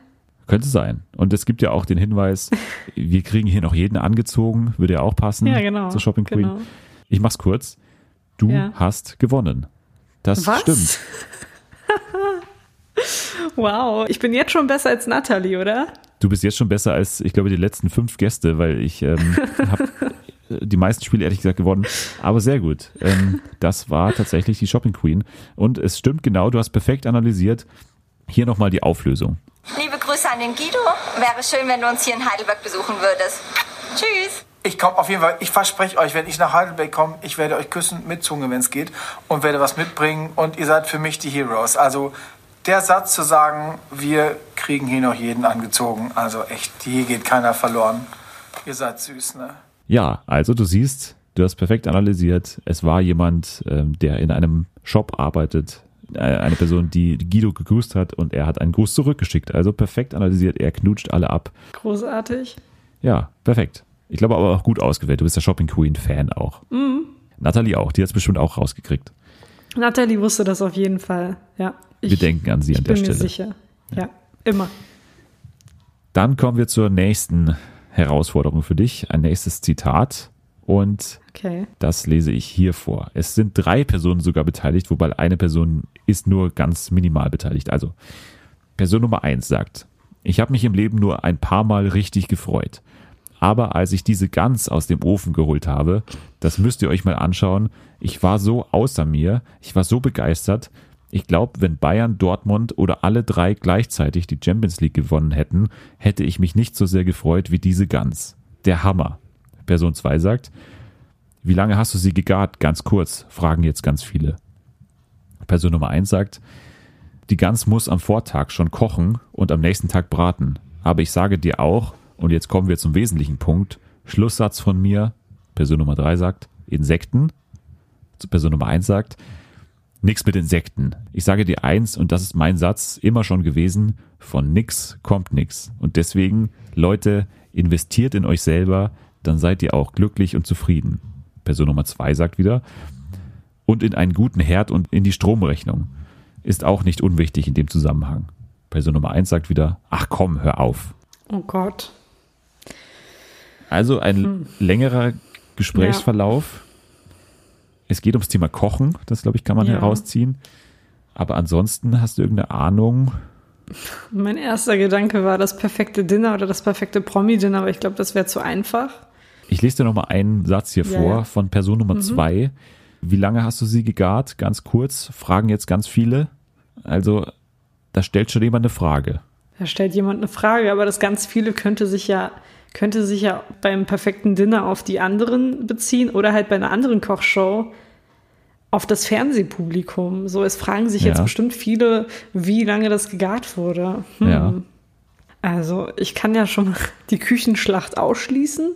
Könnte sein. Und es gibt ja auch den Hinweis, [LAUGHS] wir kriegen hier noch jeden angezogen, würde ja auch passen Ja, genau. zur Shopping Queen. Genau. Ich mach's kurz. Du Ja. hast gewonnen. Das Was? stimmt. [LAUGHS] Wow, ich bin jetzt schon besser als Natalie, oder? Du bist jetzt schon besser als, ich glaube, die letzten fünf Gäste, weil ich ähm, [LAUGHS] habe die meisten Spiele ehrlich gesagt gewonnen. Aber sehr gut. Ähm, das war tatsächlich die Shopping Queen. Und es stimmt genau, du hast perfekt analysiert. Hier nochmal die Auflösung. Liebe Grüße an den Guido. Wäre schön, wenn du uns hier in Heidelberg besuchen würdest. Tschüss. Ich komme auf jeden Fall, ich verspreche euch, wenn ich nach Heidelberg komme, ich werde euch küssen mit Zunge, wenn es geht, und werde was mitbringen und ihr seid für mich die Heroes. Also der Satz zu sagen, wir kriegen hier noch jeden angezogen, also echt, hier geht keiner verloren. Ihr seid süß, ne? Ja, also du siehst, du hast perfekt analysiert. Es war jemand, ähm, der in einem Shop arbeitet, äh, eine Person, die Guido gegrüßt hat und er hat einen Gruß zurückgeschickt. Also perfekt analysiert, er knutscht alle ab. Großartig. Ja, perfekt. Ich glaube aber auch gut ausgewählt. Du bist der Shopping Queen Fan auch. Natalie auch, die hat es bestimmt auch rausgekriegt. Natalie wusste das auf jeden Fall. Ja. Ich, Wir denken an sie an ich der bin mir Stelle. sicher. Ja, immer. Dann kommen wir zur nächsten Herausforderung für dich. Ein nächstes Zitat. Und Okay. Das lese ich hier vor. Es sind drei Personen sogar beteiligt, wobei eine Person ist nur ganz minimal beteiligt. Also, Person Nummer eins sagt, ich habe mich im Leben nur ein paar Mal richtig gefreut. Aber als ich diese Gans aus dem Ofen geholt habe, das müsst ihr euch mal anschauen, ich war so außer mir, ich war so begeistert. Ich glaube, wenn Bayern, Dortmund oder alle drei gleichzeitig die Champions League gewonnen hätten, hätte ich mich nicht so sehr gefreut wie diese Gans. Der Hammer. Person 2 sagt, wie lange hast du sie gegart? Ganz kurz, fragen jetzt ganz viele. Person Nummer 1 sagt, die Gans muss am Vortag schon kochen und am nächsten Tag braten. Aber ich sage dir auch, und jetzt kommen wir zum wesentlichen Punkt, Schlusssatz von mir, Person Nummer 3 sagt, Insekten. Person Nummer 1 sagt, nix mit Insekten. Ich sage dir eins, und das ist mein Satz immer schon gewesen, von nix kommt nix. Und deswegen, Leute, investiert in euch selber, dann seid ihr auch glücklich und zufrieden. Person Nummer 2 sagt wieder, und in einen guten Herd und in die Stromrechnung. Ist auch nicht unwichtig in dem Zusammenhang. Person Nummer 1 sagt wieder, ach komm, hör auf. Oh Gott. Also ein längerer Gesprächsverlauf. Es geht ums Thema Kochen, das glaube ich kann man Ja. herausziehen. Aber ansonsten hast du irgendeine Ahnung? Mein erster Gedanke war das perfekte Dinner oder das perfekte Promi-Dinner, aber ich glaube, das wäre zu einfach. Ich lese dir noch mal einen Satz hier Ja, vor ja. von Person Nummer zwei. Wie lange hast du sie gegart? Ganz kurz, fragen jetzt ganz viele. Also, da stellt schon jemand eine Frage. Da stellt jemand eine Frage, aber das ganz viele könnte sich ja, könnte sich ja beim perfekten Dinner auf die anderen beziehen oder halt bei einer anderen Kochshow auf das Fernsehpublikum. So, es fragen sich jetzt Ja. bestimmt viele, wie lange das gegart wurde. Hm. Ja. Also, ich kann ja schon [LAUGHS] die Küchenschlacht ausschließen,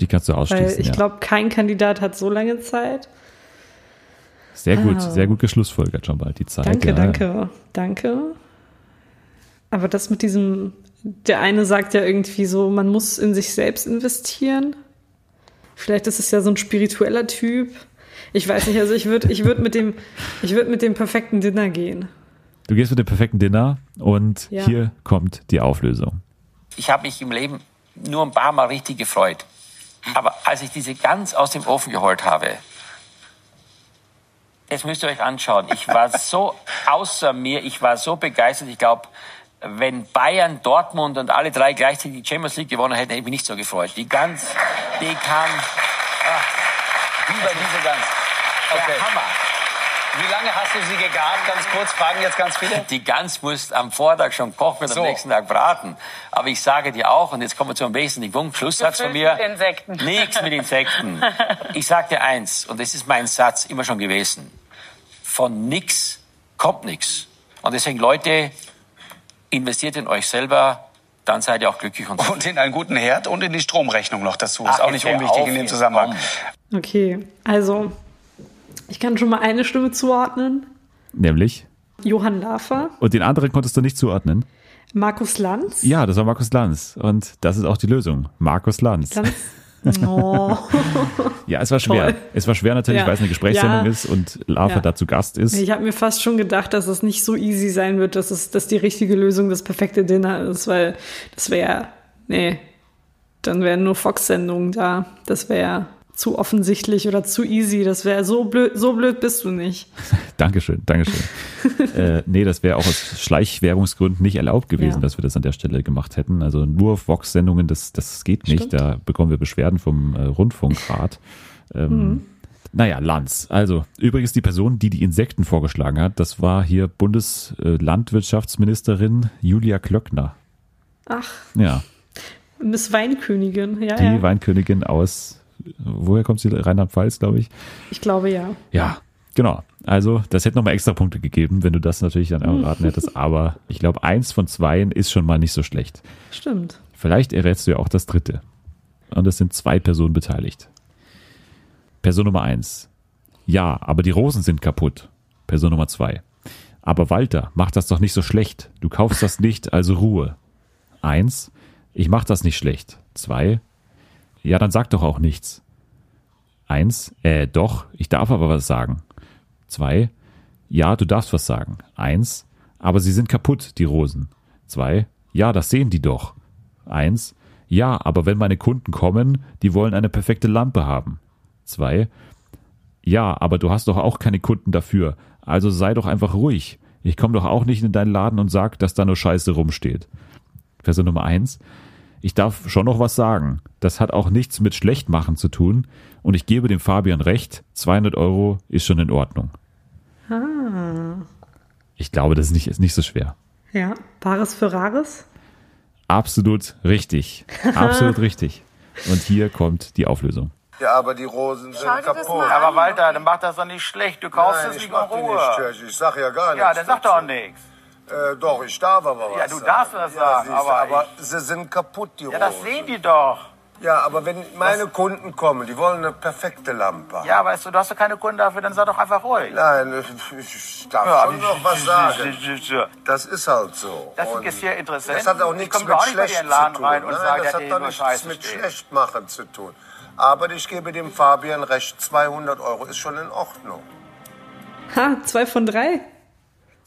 Die kannst du weil ausschließen. ich ja. glaube, kein Kandidat hat so lange Zeit. Sehr gut, Ah. sehr gut geschlussfolgert schon bald die Zeit. Danke, ja. danke, danke. Aber das mit diesem, der eine sagt ja irgendwie so, man muss in sich selbst investieren. Vielleicht ist es ja so ein spiritueller Typ. Ich weiß nicht, also ich würde ich würd mit, dem, ich würd mit dem perfekten Dinner gehen. Du gehst mit dem perfekten Dinner und Ja. hier kommt die Auflösung. Ich habe mich im Leben nur ein paar Mal richtig gefreut. Aber als ich diese Gans aus dem Ofen geholt habe, das müsst ihr euch anschauen. Ich war so außer mir, ich war so begeistert. Ich glaube, wenn Bayern, Dortmund und alle drei gleichzeitig die Champions League gewonnen hätten, hätte ich mich nicht so gefreut. Die Gans, die kam, ach, wie bei dieser Gans. Okay. Der Hammer. Wie lange hast du sie gegart? Ganz kurz, fragen jetzt ganz viele. Die Gans muss am Vortag schon kochen und So. am nächsten Tag braten. Aber ich sage dir auch, und jetzt kommen wir zum wesentlichen Punkt, Schlusssatz von mir. Gefüllt mit Insekten. Nichts mit Insekten. [LAUGHS] Ich sage dir eins, und das ist mein Satz immer schon gewesen. Von nix kommt nix. Und deswegen, Leute, investiert in euch selber, dann seid ihr auch glücklich und Und in einen guten Herd und in die Stromrechnung noch dazu. Ist Ach, auch nicht unwichtig in dem Zusammenhang. komm. Okay, also ich kann schon mal eine Stimme zuordnen. Nämlich, Johann Lafer, und den anderen konntest du nicht zuordnen. Markus Lanz. Ja, das war Markus Lanz. Und das ist auch die Lösung. Markus Lanz. Lanz. [LAUGHS] Oh. [LAUGHS] Ja, es war schwer. Toll. Es war schwer natürlich, Ja. weil es eine Gesprächssendung Ja. ist und Lava Ja. dazu Gast ist. Ich habe mir fast schon gedacht, dass es nicht so easy sein wird, dass es dass die richtige Lösung das perfekte Dinner ist, weil das wäre, nee, dann wären nur Fox-Sendungen da. Das wäre zu offensichtlich oder zu easy. Das wäre so blöd, so blöd bist du nicht. [LAUGHS] Dankeschön, Dankeschön. [LAUGHS] äh, nee, das wäre auch aus Schleichwerbungsgründen nicht erlaubt gewesen, Ja. dass wir das an der Stelle gemacht hätten. Also nur Vox-Sendungen, das, das geht nicht. Stimmt. Da bekommen wir Beschwerden vom äh, Rundfunkrat. [LAUGHS] Ähm, Naja, Lanz. Also, übrigens die Person, die die Insekten vorgeschlagen hat, das war hier Bundeslandwirtschaftsministerin Julia Klöckner. Ach, Ja, Miss Weinkönigin, ja, die ja. Weinkönigin aus, woher kommt sie? Rheinland-Pfalz, glaube ich. Ich glaube ja. Ja, genau. Also, das hätte nochmal extra Punkte gegeben, wenn du das natürlich dann [LAUGHS] erraten hättest. Aber ich glaube, eins von zweien ist schon mal nicht so schlecht. Stimmt. Vielleicht errätst du ja auch das dritte. Und es sind zwei Personen beteiligt. Person Nummer eins. Ja, aber die Rosen sind kaputt. Person Nummer zwei. Aber Walter, mach das doch nicht so schlecht. Du kaufst das nicht, also Ruhe. Eins. Ich mach das nicht schlecht. Zwei. Ja, dann sag doch auch nichts. Eins. Äh, doch, ich darf aber was sagen. Zwei. Ja, du darfst was sagen. Eins. Aber sie sind kaputt, die Rosen. Zwei. Ja, das sehen die doch. Eins. Ja, aber wenn meine Kunden kommen, die wollen eine perfekte Lampe haben. Zwei. Ja, aber du hast doch auch keine Kunden dafür. Also sei doch einfach ruhig. Ich komme doch auch nicht in deinen Laden und sag, dass da nur Scheiße rumsteht. Version Nummer eins. Ich darf schon noch was sagen. Das hat auch nichts mit Schlechtmachen zu tun. Und ich gebe dem Fabian recht. 200 Euro ist schon in Ordnung. Ich glaube, das ist nicht, ist nicht so schwer. Ja. Bares für Rares? Absolut richtig. Absolut [LAUGHS] richtig. Und hier kommt die Auflösung. Ja, aber die Rosen sind kaputt. Aber Walter, dann mach das doch nicht schlecht. Du kaufst Nein, es ich nicht in nicht Ruhe. schlecht. Ich sag ja gar nichts. Ja, dann sag doch nichts. Äh, doch, ich darf aber was Ja, du sagen. darfst das Ja, sagen, siehst du, aber aber sie sind kaputt, die Ja, das Rosen. sehen die doch. Ja, aber wenn meine Kunden kommen, die wollen eine perfekte Lampe. Ja, weißt du, du hast doch keine Kunden dafür, dann sag doch einfach ruhig. Nein, ich darf Ja, schon noch was sagen. Das ist halt so. Das Und ist sehr interessant. Das hat auch Ich nichts komm mit doch auch nicht bei dir schlecht in den Laden zu tun. rein und Nein, das hat doch nur nichts Scheiße mit stehen. Schlechtmachen zu tun. Aber ich gebe dem Fabian recht, 200 Euro ist schon in Ordnung. Ha, zwei von drei.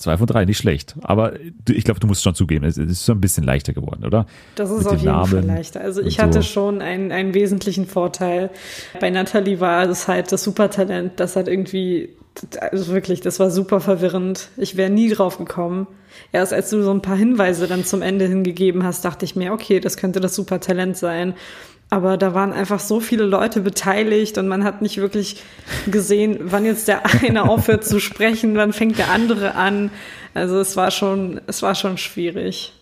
Zwei von drei, nicht schlecht. Aber ich glaube, du musst schon zugeben, es ist so ein bisschen leichter geworden, oder? Das ist auf jeden Namen Fall leichter. Also ich hatte schon einen, einen wesentlichen Vorteil. Bei Natalie war es halt das Supertalent. Das hat irgendwie, also wirklich, das war super verwirrend. Ich wäre nie drauf gekommen. Erst als du so ein paar Hinweise dann zum Ende hingegeben hast, dachte ich mir, okay, das könnte das Supertalent sein. Aber da waren einfach so viele Leute beteiligt und man hat nicht wirklich gesehen, wann jetzt der [LAUGHS] eine aufhört zu sprechen, wann fängt der andere an. Also es war schon, es war schon schwierig.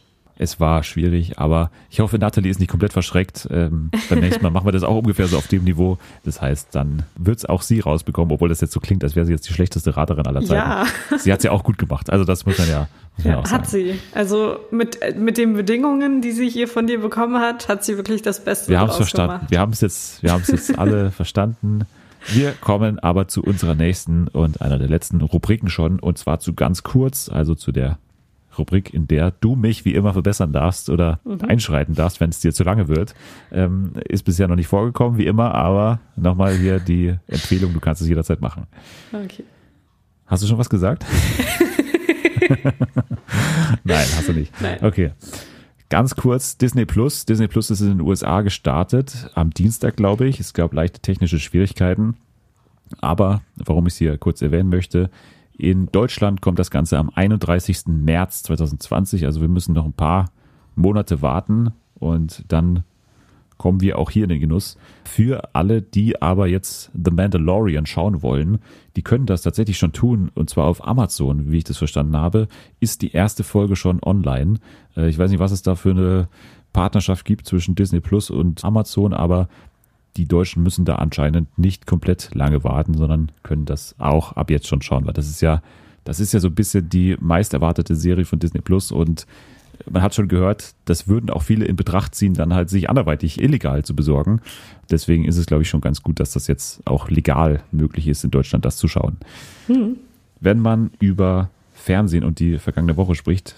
Es war schwierig, aber ich hoffe, Nathalie ist nicht komplett verschreckt. Ähm, beim nächsten Mal machen wir das auch ungefähr so auf dem Niveau. Das heißt, dann wird es auch sie rausbekommen, obwohl das jetzt so klingt, als wäre sie jetzt die schlechteste Raterin aller Zeiten. Ja. Sie hat es ja auch gut gemacht. Also das muss man ja, ja Hat sie. Also mit, mit den Bedingungen, die sie hier von dir bekommen hat, hat sie wirklich das Beste Wir haben es verstanden. Wir haben es jetzt, wir haben es jetzt alle [LAUGHS] verstanden. Wir kommen aber zu unserer nächsten und einer der letzten Rubriken schon, und zwar zu ganz kurz, also zu der Rubrik, in der du mich wie immer verbessern darfst oder mhm. einschreiten darfst, wenn es dir zu lange wird. Ähm, ist bisher noch nicht vorgekommen, wie immer, aber nochmal hier die Empfehlung, du kannst es jederzeit machen. Okay. Hast du schon was gesagt? [LAUGHS] [LAUGHS] Nein, hast du nicht. Nein. Okay. Ganz kurz, Disney Plus. Disney Plus ist in den USA gestartet, am Dienstag, glaube ich. Es gab leichte technische Schwierigkeiten. Aber warum ich es hier kurz erwähnen möchte, in Deutschland kommt das Ganze am 31. März 2020, also wir müssen noch ein paar Monate warten und dann kommen wir auch hier in den Genuss. Für alle, die aber jetzt The Mandalorian schauen wollen, die können das tatsächlich schon tun und zwar auf Amazon, wie ich das verstanden habe, ist die erste Folge schon online. Äh, ich weiß nicht, was es da für eine Partnerschaft gibt zwischen Disney Plus und Amazon, aber die Deutschen müssen da anscheinend nicht komplett lange warten, sondern können das auch ab jetzt schon schauen, weil das ist ja, das ist ja so ein bisschen die meist erwartete Serie von Disney Plus und man hat schon gehört, das würden auch viele in Betracht ziehen, dann halt sich anderweitig illegal zu besorgen. Deswegen ist es, glaube ich, schon ganz gut, dass das jetzt auch legal möglich ist, in Deutschland das zu schauen. Mhm. Wenn man über Fernsehen und die vergangene Woche spricht,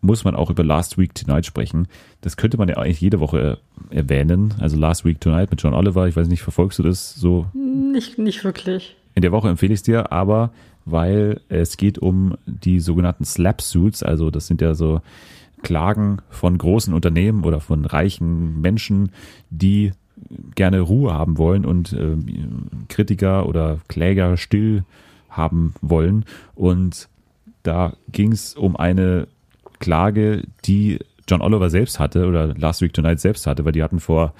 muss man auch über Last Week Tonight sprechen. Das könnte man ja eigentlich jede Woche erwähnen. Also Last Week Tonight mit John Oliver. Ich weiß nicht, verfolgst du das so? Nicht, nicht wirklich. In der Woche empfehle ich es dir, aber weil es geht um die sogenannten Slap Suits. Also das sind ja so Klagen von großen Unternehmen oder von reichen Menschen, die gerne Ruhe haben wollen und äh, Kritiker oder Kläger still haben wollen. Und da ging es um eine Klage, die John Oliver selbst hatte oder Last Week Tonight selbst hatte, weil die hatten vor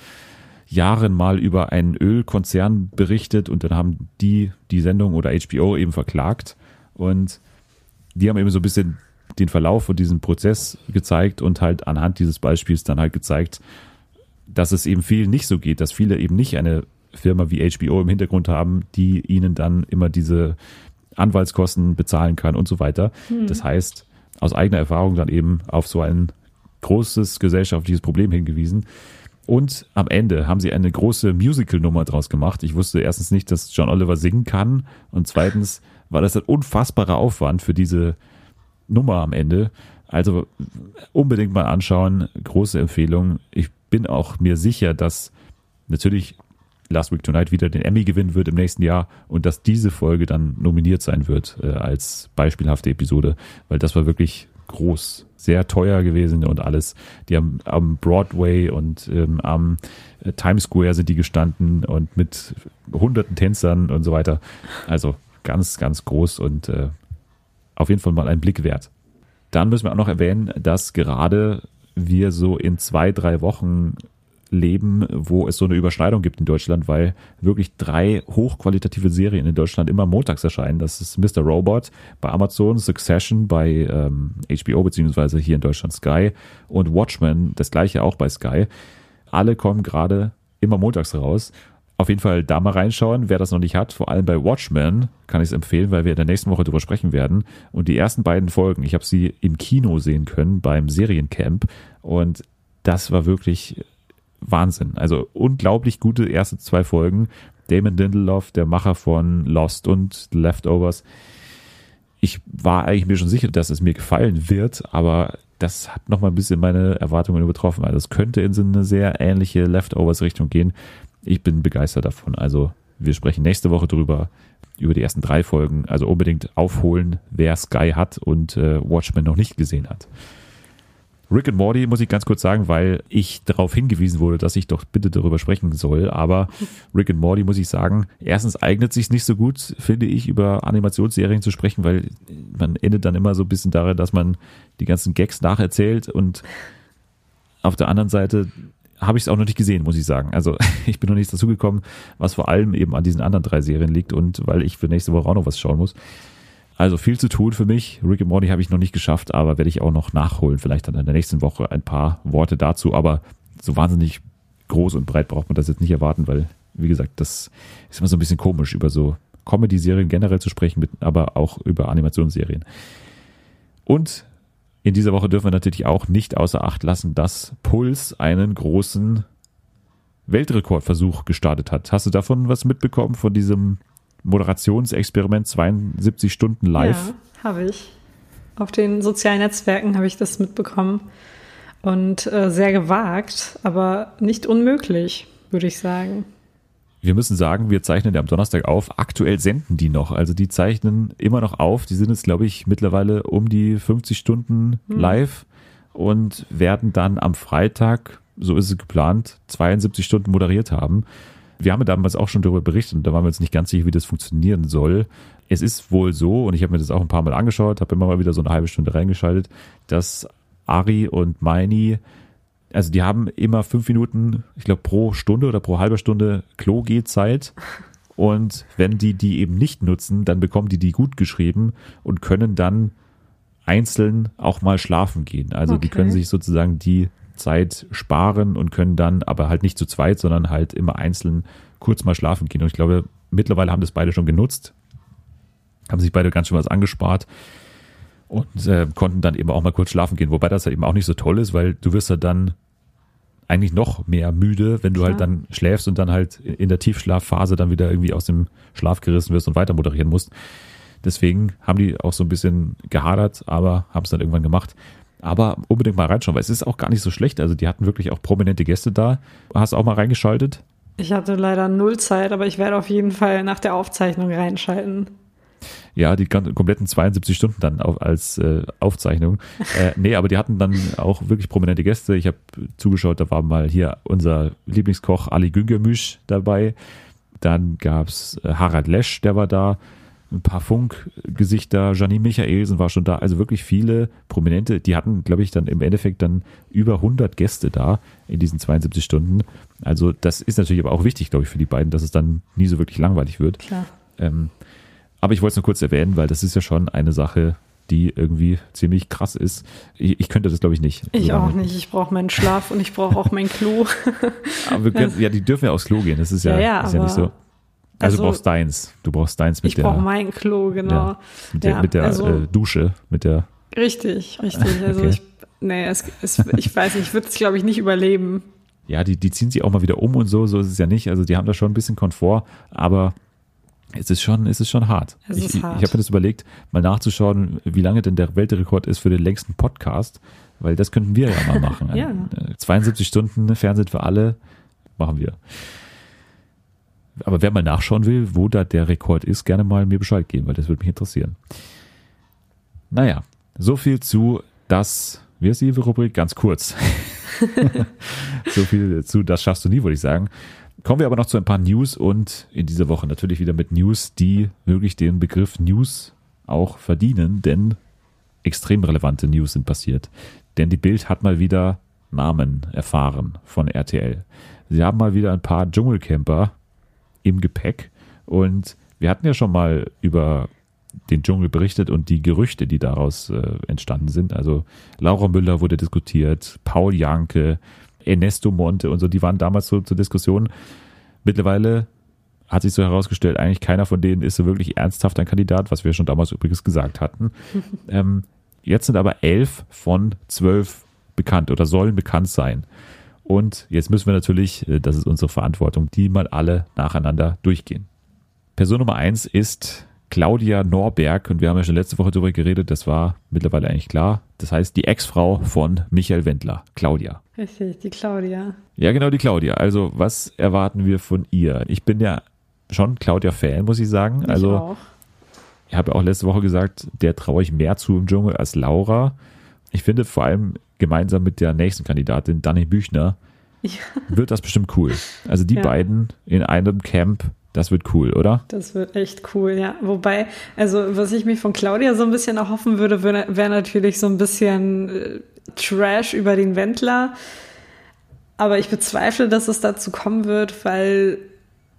Jahren mal über einen Ölkonzern berichtet und dann haben die die Sendung oder HBO eben verklagt und die haben eben so ein bisschen den Verlauf von diesem Prozess gezeigt und halt anhand dieses Beispiels dann halt gezeigt, dass es eben viel nicht so geht, dass viele eben nicht eine Firma wie HBO im Hintergrund haben, die ihnen dann immer diese Anwaltskosten bezahlen kann und so weiter. Hm. Das heißt, aus eigener Erfahrung dann eben auf so ein großes gesellschaftliches Problem hingewiesen. Und am Ende haben sie eine große Musical-Nummer draus gemacht. Ich wusste erstens nicht, dass John Oliver singen kann. Und zweitens war das ein unfassbarer Aufwand für diese Nummer am Ende. Also unbedingt mal anschauen. Große Empfehlung. Ich bin auch mir sicher, dass natürlich Last Week Tonight wieder den Emmy gewinnen wird im nächsten Jahr und dass diese Folge dann nominiert sein wird äh, als beispielhafte Episode, weil das war wirklich groß, sehr teuer gewesen und alles. Die haben am Broadway und ähm, am äh, Times Square sind die gestanden und mit hunderten Tänzern und so weiter. Also ganz, ganz groß und äh, auf jeden Fall mal ein Blick wert. Dann müssen wir auch noch erwähnen, dass gerade wir so in zwei, drei Wochen leben, wo es so eine Überschneidung gibt in Deutschland, weil wirklich drei hochqualitative Serien in Deutschland immer montags erscheinen. Das ist Mr. Robot bei Amazon, Succession bei ähm, HBO beziehungsweise hier in Deutschland Sky und Watchmen, das gleiche auch bei Sky. Alle kommen gerade immer montags raus. Auf jeden Fall da mal reinschauen, wer das noch nicht hat. Vor allem bei Watchmen kann ich es empfehlen, weil wir in der nächsten Woche darüber sprechen werden. Und die ersten beiden Folgen, ich habe sie im Kino sehen können beim Seriencamp und das war wirklich Wahnsinn. Also unglaublich gute erste zwei Folgen. Damon Lindelof, der Macher von Lost und Leftovers. Ich war eigentlich mir schon sicher, dass es mir gefallen wird, aber das hat nochmal ein bisschen meine Erwartungen übertroffen. Also es könnte in so eine sehr ähnliche Leftovers-Richtung gehen. Ich bin begeistert davon. Also wir sprechen nächste Woche drüber. über die ersten drei Folgen. Also unbedingt aufholen, wer Sky hat und äh, Watchmen noch nicht gesehen hat. Rick and Morty muss ich ganz kurz sagen, weil ich darauf hingewiesen wurde, dass ich doch bitte darüber sprechen soll. Aber Rick and Morty muss ich sagen, erstens eignet sich nicht so gut, finde ich, über Animationsserien zu sprechen, weil man endet dann immer so ein bisschen darin, dass man die ganzen Gags nacherzählt und auf der anderen Seite habe ich es auch noch nicht gesehen, muss ich sagen. Also [LAUGHS] ich bin noch nicht dazu gekommen, was vor allem eben an diesen anderen drei Serien liegt und weil ich für nächste Woche auch noch was schauen muss. Also viel zu tun für mich. Rick and Morty habe ich noch nicht geschafft, aber werde ich auch noch nachholen. Vielleicht dann in der nächsten Woche ein paar Worte dazu. Aber so wahnsinnig groß und breit braucht man das jetzt nicht erwarten, weil, wie gesagt, das ist immer so ein bisschen komisch, über so Comedy-Serien generell zu sprechen, aber auch über Animationsserien. Und in dieser Woche dürfen wir natürlich auch nicht außer Acht lassen, dass Puls einen großen Weltrekordversuch gestartet hat. Hast du davon was mitbekommen, von diesem Moderationsexperiment 72 Stunden live. Ja, habe ich. Auf den sozialen Netzwerken habe ich das mitbekommen. Und äh, sehr gewagt, aber nicht unmöglich, würde ich sagen. Wir müssen sagen, wir zeichnen ja am Donnerstag auf. Aktuell senden die noch. Also die zeichnen immer noch auf. Die sind jetzt, glaube ich, mittlerweile um die 50 Stunden hm. live und werden dann am Freitag, so ist es geplant, 72 Stunden moderiert haben. Wir haben ja damals auch schon darüber berichtet und da waren wir uns nicht ganz sicher, wie das funktionieren soll. Es ist wohl so, und ich habe mir das auch ein paar Mal angeschaut, habe immer mal wieder so eine halbe Stunde reingeschaltet, dass Ari und Meini, also die haben immer fünf Minuten, ich glaube, pro Stunde oder pro halber Stunde Klo-Gehzeit. Und wenn die die eben nicht nutzen, dann bekommen die die gut geschrieben und können dann einzeln auch mal schlafen gehen. Also okay. die können sich sozusagen die Zeit sparen und können dann aber halt nicht zu zweit, sondern halt immer einzeln kurz mal schlafen gehen. Und ich glaube, mittlerweile haben das beide schon genutzt, haben sich beide ganz schön was angespart und äh, konnten dann eben auch mal kurz schlafen gehen. Wobei das halt eben auch nicht so toll ist, weil du wirst ja dann eigentlich noch mehr müde, wenn du halt Klar. halt dann schläfst und dann halt in der Tiefschlafphase dann wieder irgendwie aus dem Schlaf gerissen wirst und weiter moderieren musst. Deswegen haben die auch so ein bisschen gehadert, aber haben es dann irgendwann gemacht. Aber unbedingt mal reinschauen, weil es ist auch gar nicht so schlecht. Also die hatten wirklich auch prominente Gäste da. Hast du auch mal reingeschaltet? Ich hatte leider null Zeit, aber ich werde auf jeden Fall nach der Aufzeichnung reinschalten. Ja, die kompletten 72 Stunden dann auf, als äh, Aufzeichnung. äh, nee, aber die hatten dann auch wirklich prominente Gäste. Ich habe zugeschaut, da war mal hier unser Lieblingskoch Ali Güngermüsch dabei. Dann gab's äh, Harald Lesch, der war da ein paar Funkgesichter, Janine Michaelsen war schon da, also wirklich viele Prominente, die hatten, glaube ich, dann im Endeffekt dann über 100 Gäste da in diesen 72 Stunden. Also das ist natürlich aber auch wichtig, glaube ich, für die beiden, dass es dann nie so wirklich langweilig wird. Klar. Ähm, aber ich wollte es nur kurz erwähnen, weil das ist ja schon eine Sache, die irgendwie ziemlich krass ist. Ich, ich könnte das, glaube ich, nicht. Ich auch nicht. Ich brauche meinen Schlaf und ich brauche auch mein Klo. [LAUGHS] aber können, ja, die dürfen ja aufs Klo gehen. Das ist ja, ja, ist ja nicht so. Also, also, du brauchst deins. Du brauchst deins mit ich der. Ich brauche mein Klo, genau. Ja, mit der, ja, mit der also, äh, Dusche, mit der. Richtig, richtig. [LAUGHS] Also okay. ich, nee, es, es, ich weiß nicht, ich würde es, glaube ich, nicht überleben. Ja, die, die ziehen sich auch mal wieder um und so, so ist es ja nicht. Also die haben da schon ein bisschen Komfort, aber es ist schon, es ist schon hart. Es ich, ich, hart. ich habe mir das überlegt, mal nachzuschauen, wie lange denn der Weltrekord ist für den längsten Podcast, weil das könnten wir ja mal machen. [LAUGHS] ja. 72 äh, Stunden Fernsehen für alle machen wir. Aber wer mal nachschauen will, wo da der Rekord ist, gerne mal mir Bescheid geben, weil das würde mich interessieren. Naja, so viel zu das, wie ist die Rubrik? Ganz kurz. [LAUGHS] [LAUGHS] so viel zu das schaffst du nie, würde ich sagen. Kommen wir aber noch zu ein paar News und in dieser Woche natürlich wieder mit News, die wirklich den Begriff News auch verdienen, denn extrem relevante News sind passiert. Denn die Bild hat mal wieder Namen erfahren von RTL. Sie haben mal wieder ein paar Dschungelcamper im Gepäck. Und wir hatten ja schon mal über den Dschungel berichtet und die Gerüchte, die daraus äh, entstanden sind. Also Laura Müller wurde diskutiert, Paul Janke, Ernesto Monte und so, die waren damals so zur Diskussion. Mittlerweile hat sich so herausgestellt, eigentlich keiner von denen ist so wirklich ernsthaft ein Kandidat, was wir schon damals übrigens gesagt hatten. [LAUGHS] ähm, jetzt sind aber elf von zwölf bekannt oder sollen bekannt sein. Und jetzt müssen wir natürlich, äh, das ist unsere Verantwortung, die mal alle nacheinander durchgehen. Person Nummer eins ist Claudia Norberg und wir haben ja schon letzte Woche darüber geredet, das war mittlerweile eigentlich klar. Das heißt, die Ex-Frau von Michael Wendler, Claudia. Richtig, die Claudia. Ja, genau, die Claudia. Also, was erwarten wir von ihr? Ich bin ja schon Claudia-Fan, muss ich sagen. Ich also, auch. ich habe auch letzte Woche gesagt, der traue ich mehr zu im Dschungel als Laura. Ich finde vor allem gemeinsam mit der nächsten Kandidatin, Dani Büchner, Ja. [LAUGHS] wird das bestimmt cool. Also die Ja. beiden in einem Camp, das wird cool, oder? Das wird echt cool, ja. Wobei, also was ich mir von Claudia so ein bisschen erhoffen würde, wäre wär natürlich so ein bisschen äh, Trash über den Wendler. Aber ich bezweifle, dass es dazu kommen wird, weil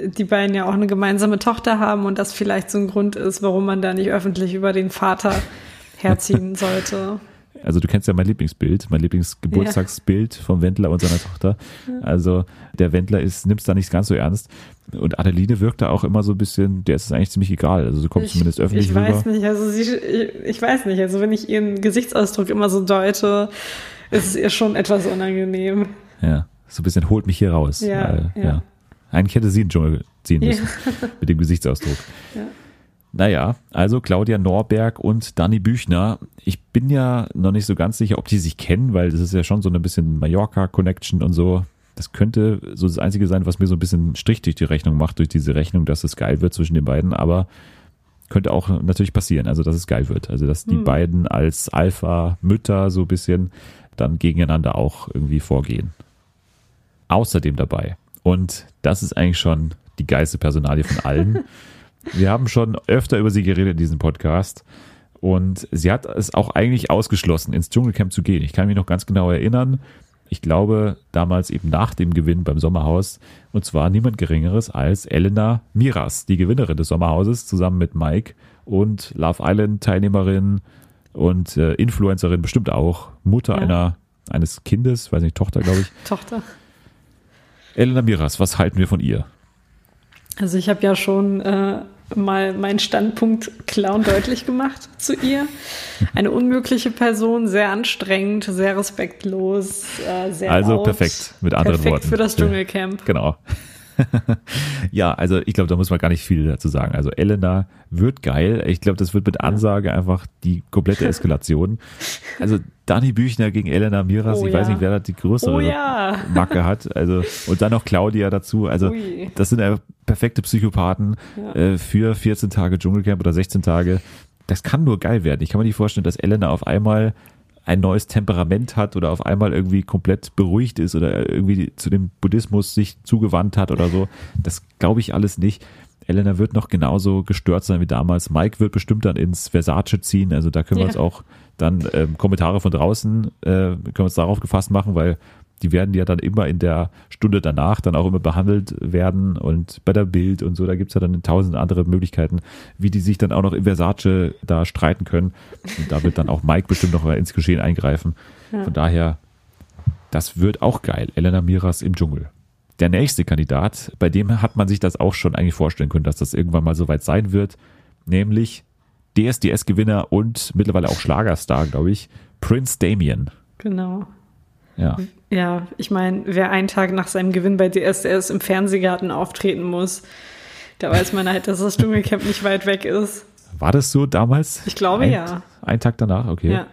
die beiden ja auch eine gemeinsame Tochter haben und das vielleicht so ein Grund ist, warum man da nicht öffentlich über den Vater herziehen sollte. [LAUGHS] Also du kennst ja mein Lieblingsbild, mein Lieblingsgeburtstagsbild vom Wendler und seiner Tochter. Also der Wendler ist, nimmt es da nicht ganz so ernst. Und Adeline wirkt da auch immer so ein bisschen, der ist es eigentlich ziemlich egal. Also so kommt Ich- zumindest öffentlich Ich rüber. weiß nicht, also sie, ich, ich weiß nicht, also wenn ich ihren Gesichtsausdruck immer so deute, ist es ihr schon etwas unangenehm. Ja, so ein bisschen holt mich hier raus. Ja, äh, ja. Eigentlich hätte sie in den Dschungel ziehen Ja. müssen mit dem Gesichtsausdruck. Ja. Naja, also Claudia Norberg und Dani Büchner. Ich bin ja noch nicht so ganz sicher, ob die sich kennen, weil das ist ja schon so ein bisschen Mallorca-Connection und so. Das könnte so das Einzige sein, was mir so ein bisschen Strich durch die Rechnung macht, durch diese Rechnung, dass es geil wird zwischen den beiden. Aber könnte auch natürlich passieren, also dass es geil wird. Also dass die Hm. beiden als Alpha-Mütter so ein bisschen dann gegeneinander auch irgendwie vorgehen. Außerdem dabei, und das ist eigentlich schon die geilste Personalie von allen. [LAUGHS] Wir haben schon öfter über sie geredet in diesem Podcast. Und sie hat es auch eigentlich ausgeschlossen, ins Dschungelcamp zu gehen. Ich kann mich noch ganz genau erinnern. Ich glaube, damals eben nach dem Gewinn beim Sommerhaus. Und zwar niemand Geringeres als Elena Miras, die Gewinnerin des Sommerhauses, zusammen mit Mike und Love Island Teilnehmerin und äh, Influencerin bestimmt auch. Mutter Ja. einer, eines Kindes, weiß nicht, Tochter, glaube ich. Tochter. Elena Miras, was halten wir von ihr? Also ich habe ja schon äh, mal meinen Standpunkt Clown deutlich gemacht [LAUGHS] zu ihr. Eine unmögliche Person, sehr anstrengend, sehr respektlos, äh, sehr Also laut. perfekt, mit anderen perfekt Worten. für das Dschungelcamp. Genau. [LAUGHS] ja, also ich glaube, da muss man gar nicht viel dazu sagen. Also Elena wird geil. Ich glaube, das wird mit Ansage einfach die komplette Eskalation. Also Dani Büchner gegen Elena Miras, Oh ich weiß ja. nicht, wer da die größere Oh ja. [LAUGHS] Macke hat. Also und dann noch Claudia dazu. Also Ui. das sind ja perfekte Psychopathen Ja. äh, für 14 Tage Dschungelcamp oder 16 Tage. Das kann nur geil werden. Ich kann mir nicht vorstellen, dass Elena auf einmal ein neues Temperament hat oder auf einmal irgendwie komplett beruhigt ist oder irgendwie zu dem Buddhismus sich zugewandt hat oder so. Das glaube ich alles nicht. Elena wird noch genauso gestört sein wie damals. Mike wird bestimmt dann ins Versace ziehen. Also da können wir Ja. uns auch dann ähm, Kommentare von draußen, äh, können wir uns darauf gefasst machen, weil die werden ja dann immer in der Stunde danach dann auch immer behandelt werden und bei der Bild und so, da gibt's ja dann tausend andere Möglichkeiten, wie die sich dann auch noch im Versace da streiten können. Und da wird dann auch Mike bestimmt noch mal ins Geschehen eingreifen. Ja. Von daher, das wird auch geil. Elena Miras im Dschungel. Der nächste Kandidat, bei dem hat man sich das auch schon eigentlich vorstellen können, dass das irgendwann mal soweit sein wird, nämlich DSDS-Gewinner und mittlerweile auch Schlagerstar, glaube ich, Prince Damien. Genau. Ja. Ja, ich meine, wer einen Tag nach seinem Gewinn bei DSDS im Fernsehgarten auftreten muss, da weiß man halt, dass das Dschungelcamp nicht weit weg ist. War das so damals? Ich glaube, ein, ja. Ein Tag danach, okay. Ja,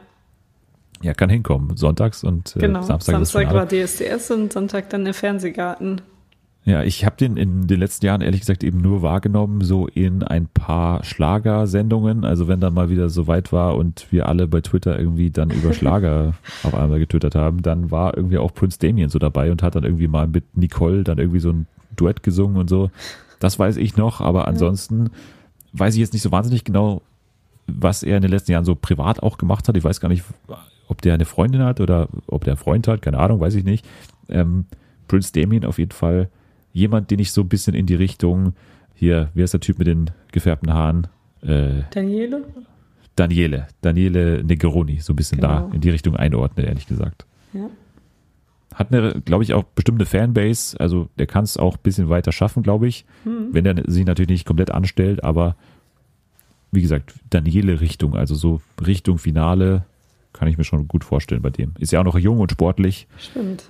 Ja, kann hinkommen. Sonntags und äh, genau. Samstag, Samstag war DSDS und Sonntag dann der Fernsehgarten. Ja, ich habe den in den letzten Jahren ehrlich gesagt eben nur wahrgenommen, so in ein paar Schlagersendungen. Also wenn dann mal wieder so weit war und wir alle bei Twitter irgendwie dann über [LAUGHS] Schlager auf einmal getwittert haben, dann war irgendwie auch Prince Damien so dabei und hat dann irgendwie mal mit Nicole dann irgendwie so ein Duett gesungen und so. Das weiß ich noch, aber ansonsten weiß ich jetzt nicht so wahnsinnig genau, was er in den letzten Jahren so privat auch gemacht hat. Ich weiß gar nicht, ob der eine Freundin hat oder ob der einen Freund hat, keine Ahnung, weiß ich nicht. Ähm, Prince Damien auf jeden Fall jemand, den ich so ein bisschen in die Richtung, hier, wie heißt der Typ mit den gefärbten Haaren? Äh, Daniele? Daniele, Daniele Negroni, so ein bisschen da Genau. in die Richtung einordne, ehrlich gesagt. Ja. Hat eine, glaube ich, auch bestimmte Fanbase, also der kann es auch ein bisschen weiter schaffen, glaube ich, Hm. wenn er sich natürlich nicht komplett anstellt, aber wie gesagt, Daniele-Richtung, also so Richtung Finale, kann ich mir schon gut vorstellen bei dem. Ist ja auch noch jung und sportlich. Stimmt.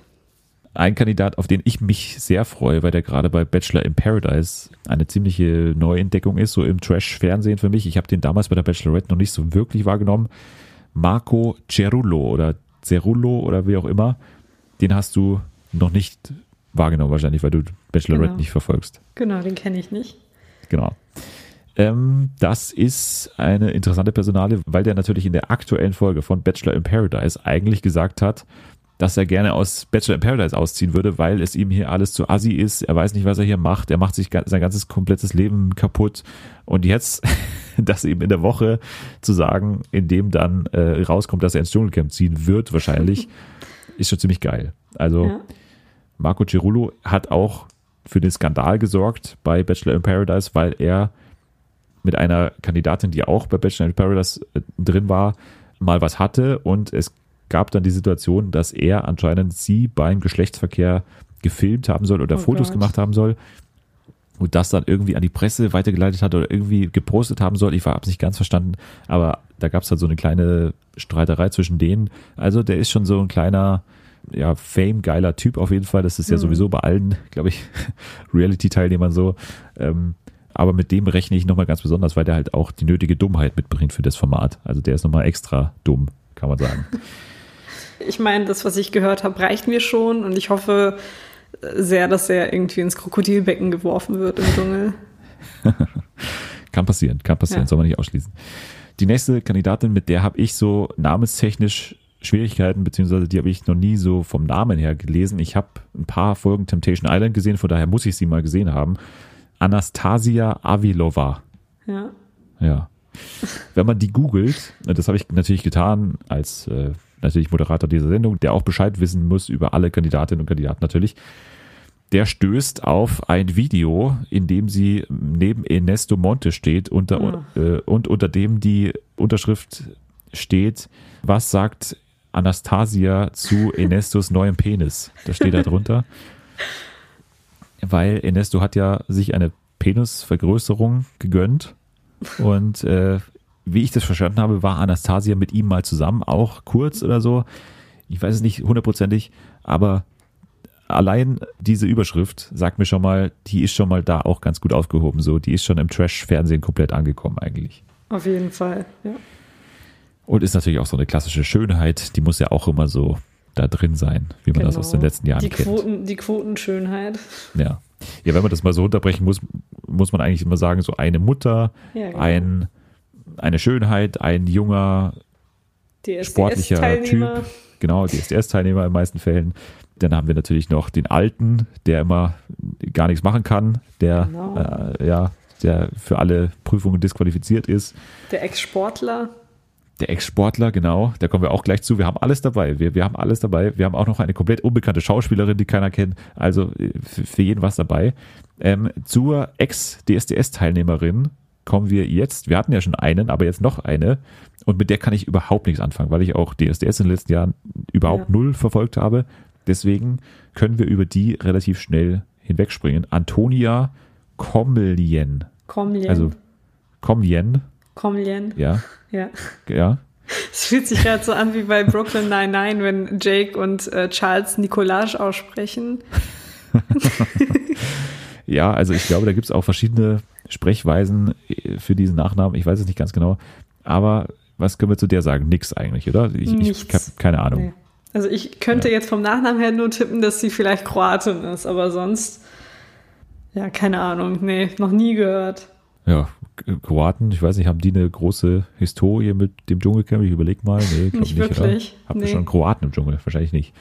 Ein Kandidat, auf den ich mich sehr freue, weil der gerade bei Bachelor in Paradise eine ziemliche Neuentdeckung ist, so im Trash-Fernsehen für mich. Ich habe den damals bei der Bachelorette noch nicht so wirklich wahrgenommen. Marco Cerullo oder Cerullo oder wie auch immer. Den hast du noch nicht wahrgenommen wahrscheinlich, weil du Bachelorette Genau. nicht verfolgst. Genau, den kenne ich nicht. Genau. Ähm, das ist eine interessante Personale, weil der natürlich in der aktuellen Folge von Bachelor in Paradise eigentlich gesagt hat, dass er gerne aus Bachelor in Paradise ausziehen würde, weil es ihm hier alles zu assi ist. Er weiß nicht, was er hier macht. Er macht sich sein ganzes komplettes Leben kaputt. Und jetzt, [LAUGHS] das eben in der Woche zu sagen, in dem dann äh, rauskommt, dass er ins Dschungelcamp ziehen wird, wahrscheinlich, [LAUGHS] ist schon ziemlich geil. Also Ja. Marco Cirulo hat auch für den Skandal gesorgt bei Bachelor in Paradise, weil er mit einer Kandidatin, die auch bei Bachelor in Paradise äh, drin war, mal was hatte und es gab dann die Situation, dass er anscheinend sie beim Geschlechtsverkehr gefilmt haben soll oder Oh Fotos Gott. gemacht haben soll und das dann irgendwie an die Presse weitergeleitet hat oder irgendwie gepostet haben soll. Ich habe es nicht ganz verstanden, aber da gab es halt so eine kleine Streiterei zwischen denen. Also der ist schon so ein kleiner, ja, fame-geiler Typ auf jeden Fall. Das ist ja Mhm. sowieso bei allen, [LAUGHS] glaube ich, Reality-Teilnehmern so. Ähm, aber mit dem rechne ich nochmal ganz besonders, weil der halt auch die nötige Dummheit mitbringt für das Format. Also der ist nochmal extra dumm, kann man sagen. [LAUGHS] Ich meine, das, was ich gehört habe, reicht mir schon und ich hoffe sehr, dass er irgendwie ins Krokodilbecken geworfen wird im Dschungel. [LAUGHS] Kann passieren, kann passieren, Ja. soll man nicht ausschließen. Die nächste Kandidatin, mit der habe ich so namenstechnisch Schwierigkeiten, beziehungsweise die habe ich noch nie so vom Namen her gelesen. Ich habe ein paar Folgen Temptation Island gesehen, von daher muss ich sie mal gesehen haben. Anastasia Avilova. Ja. Ja. Wenn man die googelt, das habe ich natürlich getan als äh, natürlich Moderator dieser Sendung, der auch Bescheid wissen muss über alle Kandidatinnen und Kandidaten natürlich, der stößt auf ein Video, in dem sie neben Ernesto Monte steht unter, äh, und unter dem die Unterschrift steht, was sagt Anastasia zu Ernestos neuem Penis? Das steht da drunter. [LAUGHS] Weil Ernesto hat ja sich eine Penisvergrößerung gegönnt und äh, wie ich das verstanden habe, war Anastasia mit ihm mal zusammen, auch kurz oder so. Ich weiß es nicht hundertprozentig, aber allein diese Überschrift sagt mir schon mal, die ist schon mal da auch ganz gut aufgehoben. So, die ist schon im Trash-Fernsehen komplett angekommen eigentlich. Auf jeden Fall. Ja. Und ist natürlich auch so eine klassische Schönheit, die muss ja auch immer so da drin sein, wie man das aus den letzten Jahren die kennt. Quoten, die Quotenschönheit. Ja. Ja, wenn man das mal so unterbrechen muss, muss man eigentlich immer sagen, so eine Mutter, Ja, genau. ein, eine Schönheit, ein junger, sportlicher Typ. Genau, DSDS-Teilnehmer in den meisten Fällen. Dann haben wir natürlich noch den Alten, der immer gar nichts machen kann, der, Genau. äh, ja, der für alle Prüfungen disqualifiziert ist. Der Ex-Sportler. Der Ex-Sportler, genau, da kommen wir auch gleich zu. Wir haben alles dabei. Wir, wir haben alles dabei. Wir haben auch noch eine komplett unbekannte Schauspielerin, die keiner kennt. Also äh, für, jeden was dabei. Ähm, zur Ex-DSDS-Teilnehmerin kommen wir jetzt. Wir hatten ja schon einen, aber jetzt noch eine. Und mit der kann ich überhaupt nichts anfangen, weil ich auch DSDS in den letzten Jahren überhaupt Ja. null verfolgt habe. Deswegen können wir über die relativ schnell hinwegspringen. Antonia Komlien. Komlien. Also Komlien, Komlien. ja, Ja. ja. Es fühlt sich gerade so an wie bei Brooklyn 99, wenn Jake und äh, Charles Nicolage aussprechen. [LAUGHS] Ja, also ich glaube, da gibt es auch verschiedene Sprechweisen äh, für diesen Nachnamen. Ich weiß es nicht ganz genau. Aber was können wir zu der sagen? Nix eigentlich, oder? Ich, ich habe keine Ahnung. Nee. Also ich könnte jetzt vom Nachnamen her nur tippen, dass sie vielleicht Kroatin ist, aber sonst, ja, keine Ahnung. Nee, noch nie gehört. Ja, Kroaten, ich weiß nicht, haben die eine große Historie mit dem Dschungelcamp? Ich überleg mal. Nee, glaub Nicht wirklich. Oder? Habt ihr Nee. schon Kroaten im Dschungel? Wahrscheinlich nicht.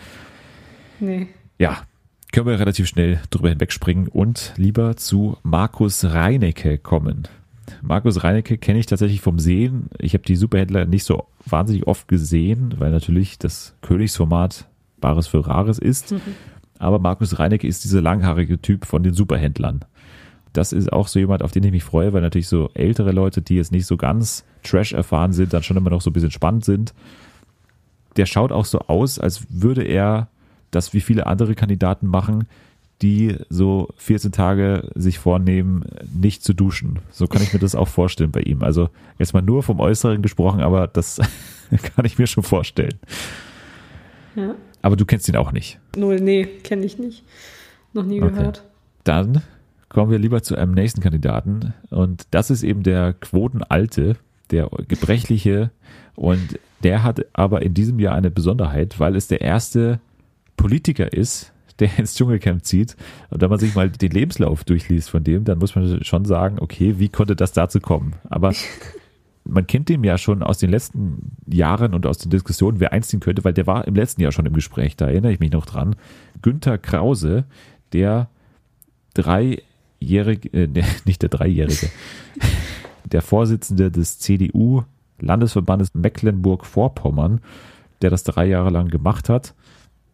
Nee. Ja, können wir relativ schnell drüber hinwegspringen und lieber zu Markus Reinecke kommen. Markus Reinecke kenne ich tatsächlich vom Sehen. Ich habe die Superhändler nicht so wahnsinnig oft gesehen, weil natürlich das Königsformat Bares für Rares ist. Aber Markus Reinecke ist dieser langhaarige Typ von den Superhändlern. Das ist auch so jemand, auf den ich mich freue, weil natürlich so ältere Leute, die jetzt nicht so ganz Trash erfahren sind, dann schon immer noch so ein bisschen spannend sind. Der schaut auch so aus, als würde er das wie viele andere Kandidaten machen, die so 14 Tage sich vornehmen, nicht zu duschen. So kann ich mir das auch vorstellen bei ihm. Also jetzt mal nur vom Äußeren gesprochen, aber das [LAUGHS] kann ich mir schon vorstellen. Ja. Aber du kennst ihn auch nicht. Null, nee, kenne ich nicht. Noch nie Okay. gehört. Dann kommen wir lieber zu einem nächsten Kandidaten. Und das ist eben der Quotenalte, der Gebrechliche. Und der hat aber in diesem Jahr eine Besonderheit, weil es der erste Politiker ist, der ins Dschungelcamp zieht. Und wenn man sich mal den Lebenslauf durchliest von dem, dann muss man schon sagen, okay, wie konnte das dazu kommen? Aber [LAUGHS] man kennt den ja schon aus den letzten Jahren und aus den Diskussionen, wer einziehen könnte, weil der war im letzten Jahr schon im Gespräch, da erinnere ich mich noch dran. Günther Krause, der dreijährige, äh, [LAUGHS] nicht der Dreijährige, der Vorsitzende des CDU-Landesverbandes Mecklenburg-Vorpommern, der das drei Jahre lang gemacht hat.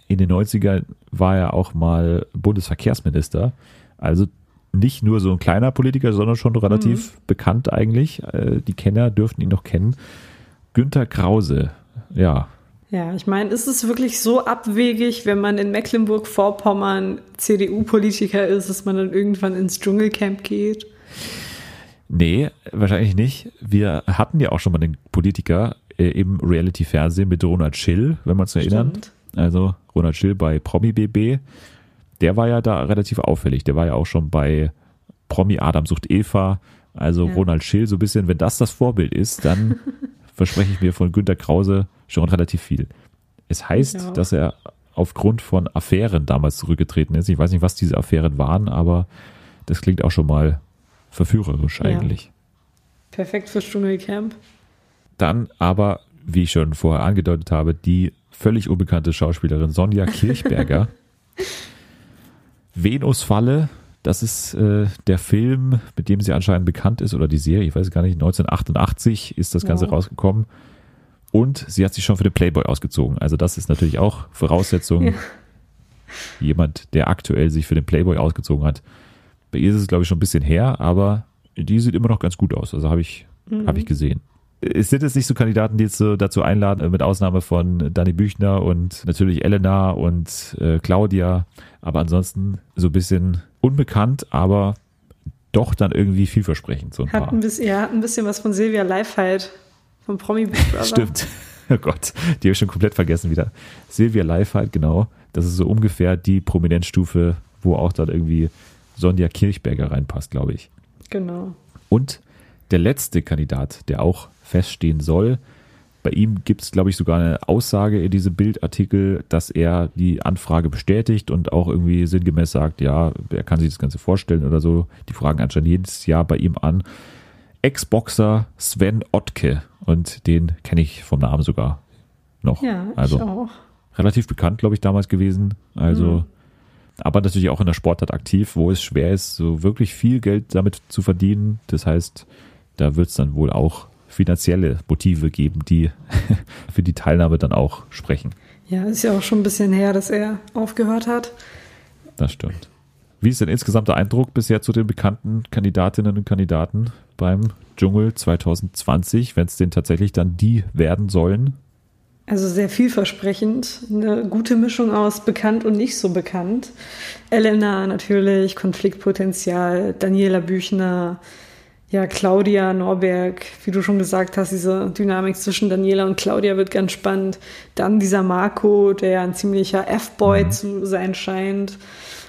In den 90ern war er auch mal Bundesverkehrsminister. Also nicht nur so ein kleiner Politiker, sondern schon relativ mhm. bekannt eigentlich. Äh, die Kenner dürften ihn noch kennen. Günther Krause, ja. Ja, ich meine, ist es wirklich so abwegig, wenn man in Mecklenburg-Vorpommern CDU-Politiker ist, dass man dann irgendwann ins Dschungelcamp geht? Nee, wahrscheinlich nicht. Wir hatten ja auch schon mal einen Politiker äh, im Reality-Fernsehen mit Ronald Schill, wenn man es erinnert. Also Ronald Schill bei Promi BB. Der war ja da relativ auffällig. Der war ja auch schon bei Promi Adam sucht Eva. Also ja. Ronald Schill, so ein bisschen, wenn das das Vorbild ist, dann [LAUGHS] verspreche ich mir von Günter Krause schon relativ viel. Es heißt, ja. dass er aufgrund von Affären damals zurückgetreten ist. Ich weiß nicht, was diese Affären waren, aber das klingt auch schon mal verführerisch eigentlich. Ja. Perfekt für Dschungelcamp. Dann aber, wie ich schon vorher angedeutet habe, die völlig unbekannte Schauspielerin Sonja Kirchberger. [LAUGHS] Venusfalle, das ist äh, der Film, mit dem sie anscheinend bekannt ist, oder die Serie, ich weiß gar nicht, 1988 ist das Ganze ja. rausgekommen. Und sie hat sich schon für den Playboy ausgezogen. Also das ist natürlich auch Voraussetzung. Ja. Jemand, der aktuell sich für den Playboy ausgezogen hat, bei ihr ist es, glaube ich, schon ein bisschen her, aber die sieht immer noch ganz gut aus. Also habe ich, mhm. Hab ich gesehen. Es sind jetzt nicht so Kandidaten, die jetzt so dazu einladen, mit Ausnahme von Dani Büchner und natürlich Elena und äh, Claudia. Aber ansonsten so ein bisschen unbekannt, aber doch dann irgendwie vielversprechend. So ein hat, paar. Ein bisschen, ja, hat ein bisschen was von Silvia Leifheit vom Promi Big Brother. Stimmt. Oh Gott, die habe ich schon komplett vergessen wieder. Silvia Leifheit, genau. Das ist so ungefähr die Prominenzstufe, wo auch dann irgendwie Sonja Kirchberger reinpasst, glaube ich. Genau. Und der letzte Kandidat, der auch feststehen soll, bei ihm gibt es, glaube ich, sogar eine Aussage in diesem Bildartikel, dass er die Anfrage bestätigt und auch irgendwie sinngemäß sagt, ja, er kann sich das Ganze vorstellen oder so. Die fragen anscheinend jedes Jahr bei ihm an. Ex-Boxer Sven Ottke und den kenne ich vom Namen sogar noch. Ja, also ich auch. relativ bekannt, glaube ich, damals gewesen. Also mhm aber natürlich auch in der Sportart aktiv, wo es schwer ist, so wirklich viel Geld damit zu verdienen. Das heißt, da wird es dann wohl auch finanzielle Motive geben, die [LAUGHS] für die Teilnahme dann auch sprechen. Ja, ist ja auch schon ein bisschen her, dass er aufgehört hat. Das stimmt. Wie ist denn insgesamt der Eindruck bisher zu den bekannten Kandidatinnen und Kandidaten beim Dschungel 2020, wenn es denn tatsächlich dann die werden sollen? Also sehr vielversprechend. Eine gute Mischung aus bekannt und nicht so bekannt. Elena natürlich, Konfliktpotenzial, Daniela Büchner, ja, Claudia Norberg, wie du schon gesagt hast, diese Dynamik zwischen Daniela und Claudia wird ganz spannend. Dann dieser Marco, der ein ziemlicher F-Boy mhm. zu sein scheint.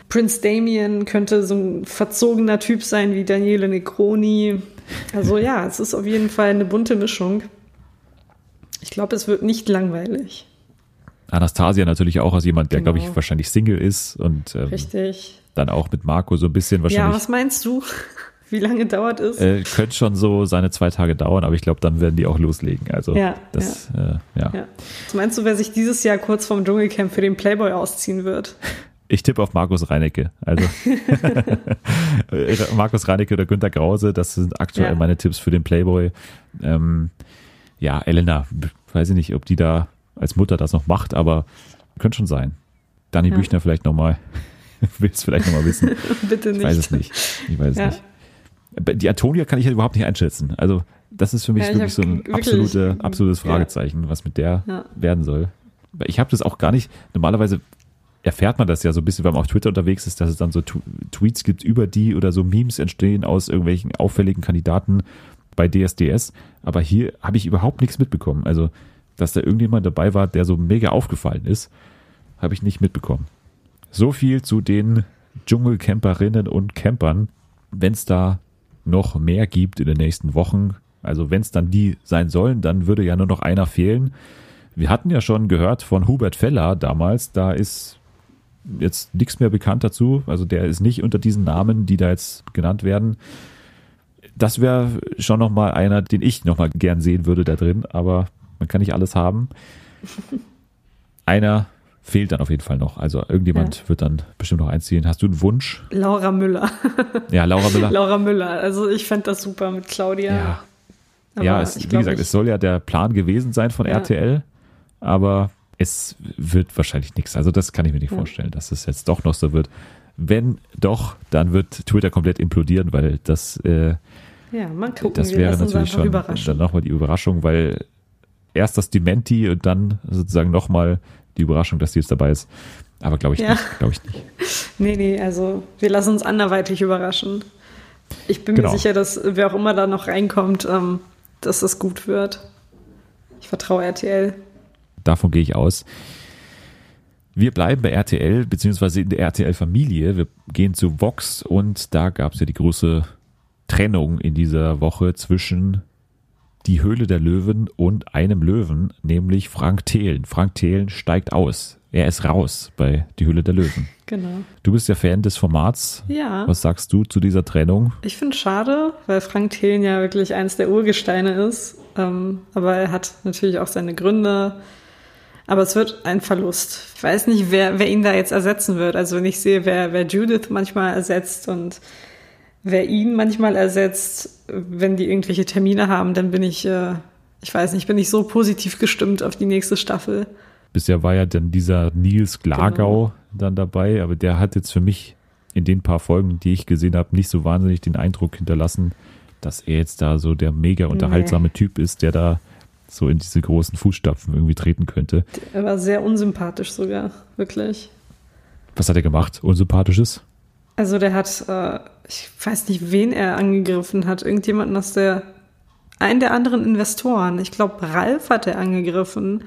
Prince Damien könnte so ein verzogener Typ sein wie Daniele Necroni. Also ja, es ist auf jeden Fall eine bunte Mischung. Ich glaube, es wird nicht langweilig. Anastasia natürlich auch als jemand, der, genau. glaube ich, wahrscheinlich Single ist und ähm, Richtig. dann auch mit Marco so ein bisschen wahrscheinlich. Ja, was meinst du? Wie lange dauert es? Äh, könnte schon so seine zwei Tage dauern, aber ich glaube, dann werden die auch loslegen. Also ja, das, ja. Äh, ja. ja. Was meinst du, wer sich dieses Jahr kurz vorm Dschungelcamp für den Playboy ausziehen wird? Ich tippe auf Markus Reinecke. Also [LAUGHS] [LAUGHS] Markus Reinecke oder Günter Krause, das sind aktuell ja. meine Tipps für den Playboy. Ähm, ja, Elena, weiß ich nicht, ob die da als Mutter das noch macht, aber könnte schon sein. Dani ja. Büchner vielleicht nochmal, [LAUGHS] will es vielleicht nochmal wissen. Bitte nicht. Ich weiß es nicht. Ich weiß es nicht. Die Antonia kann ich halt überhaupt nicht einschätzen. Also, das ist für mich ja, wirklich so ein absolute, absolutes Fragezeichen, was mit der werden soll. Ich habe das auch gar nicht, normalerweise erfährt man das ja so ein bisschen, wenn man auf Twitter unterwegs ist, dass es dann so Tweets gibt über die oder so Memes entstehen aus irgendwelchen auffälligen Kandidaten bei DSDS, aber hier habe ich überhaupt nichts mitbekommen. Also, dass da irgendjemand dabei war, der so mega aufgefallen ist, habe ich nicht mitbekommen. So viel zu den Dschungelcamperinnen und Campern. Wenn es da noch mehr gibt in den nächsten Wochen, also wenn es dann die sein sollen, dann würde ja nur noch einer fehlen. Wir hatten ja schon gehört von Hubert Feller damals, da ist jetzt nichts mehr bekannt dazu. Also der ist nicht unter diesen Namen, die da jetzt genannt werden. Das wäre schon nochmal einer, den ich nochmal gern sehen würde da drin, aber man kann nicht alles haben. [LAUGHS] Einer fehlt dann auf jeden Fall noch. Also irgendjemand Ja. wird dann bestimmt noch einziehen. Hast du einen Wunsch? Laura Müller. Ja, Laura Müller. [LAUGHS] Laura Müller. Also ich fände das super mit Claudia. Ja. Aber ja, es, wie gesagt, ich- es soll ja der Plan gewesen sein von Ja. RTL, aber es wird wahrscheinlich nichts. Also das kann ich mir nicht Ja. vorstellen, dass es jetzt doch noch so wird. Wenn doch, dann wird Twitter komplett implodieren, weil das, äh, Ja, mal gucken. das wäre natürlich schon dann nochmal die Überraschung, weil erst das Dementi und dann sozusagen nochmal die Überraschung, dass die jetzt dabei ist. Aber glaube ich Ja. nicht, glaube ich nicht. [LAUGHS] Nee, nee, also wir lassen uns anderweitig überraschen. Ich bin Genau. mir sicher, dass wer auch immer da noch reinkommt, ähm, dass das gut wird. Ich vertraue RTL. Davon gehe ich aus. Wir bleiben bei RTL, beziehungsweise in der RTL-Familie. Wir gehen zu Vox und da gab es ja die große Trennung in dieser Woche zwischen Die Höhle der Löwen und einem Löwen, nämlich Frank Thelen. Frank Thelen steigt aus. Er ist raus bei Die Höhle der Löwen. [LAUGHS] Genau. Du bist ja Fan des Formats. Ja. Was sagst du zu dieser Trennung? Ich finde es schade, weil Frank Thelen ja wirklich eines der Urgesteine ist. Ähm, aber er hat natürlich auch seine Gründe. Aber es wird ein Verlust. Ich weiß nicht, wer, wer ihn da jetzt ersetzen wird. Also wenn ich sehe, wer, wer Judith manchmal ersetzt und wer ihn manchmal ersetzt, wenn die irgendwelche Termine haben, dann bin ich, äh, ich weiß nicht, bin ich so positiv gestimmt auf die nächste Staffel. Bisher war ja dann dieser Nils Glagau dann dabei, aber der hat jetzt für mich in den paar Folgen, die ich gesehen habe, nicht so wahnsinnig den Eindruck hinterlassen, dass er jetzt da so der mega unterhaltsame Typ ist, der da so in diese großen Fußstapfen irgendwie treten könnte. Er war sehr unsympathisch sogar, wirklich. Was hat er gemacht? Unsympathisches? Also der hat, äh, ich weiß nicht, wen er angegriffen hat. Irgendjemanden aus der, einen der anderen Investoren. Ich glaube, Ralf hat er angegriffen.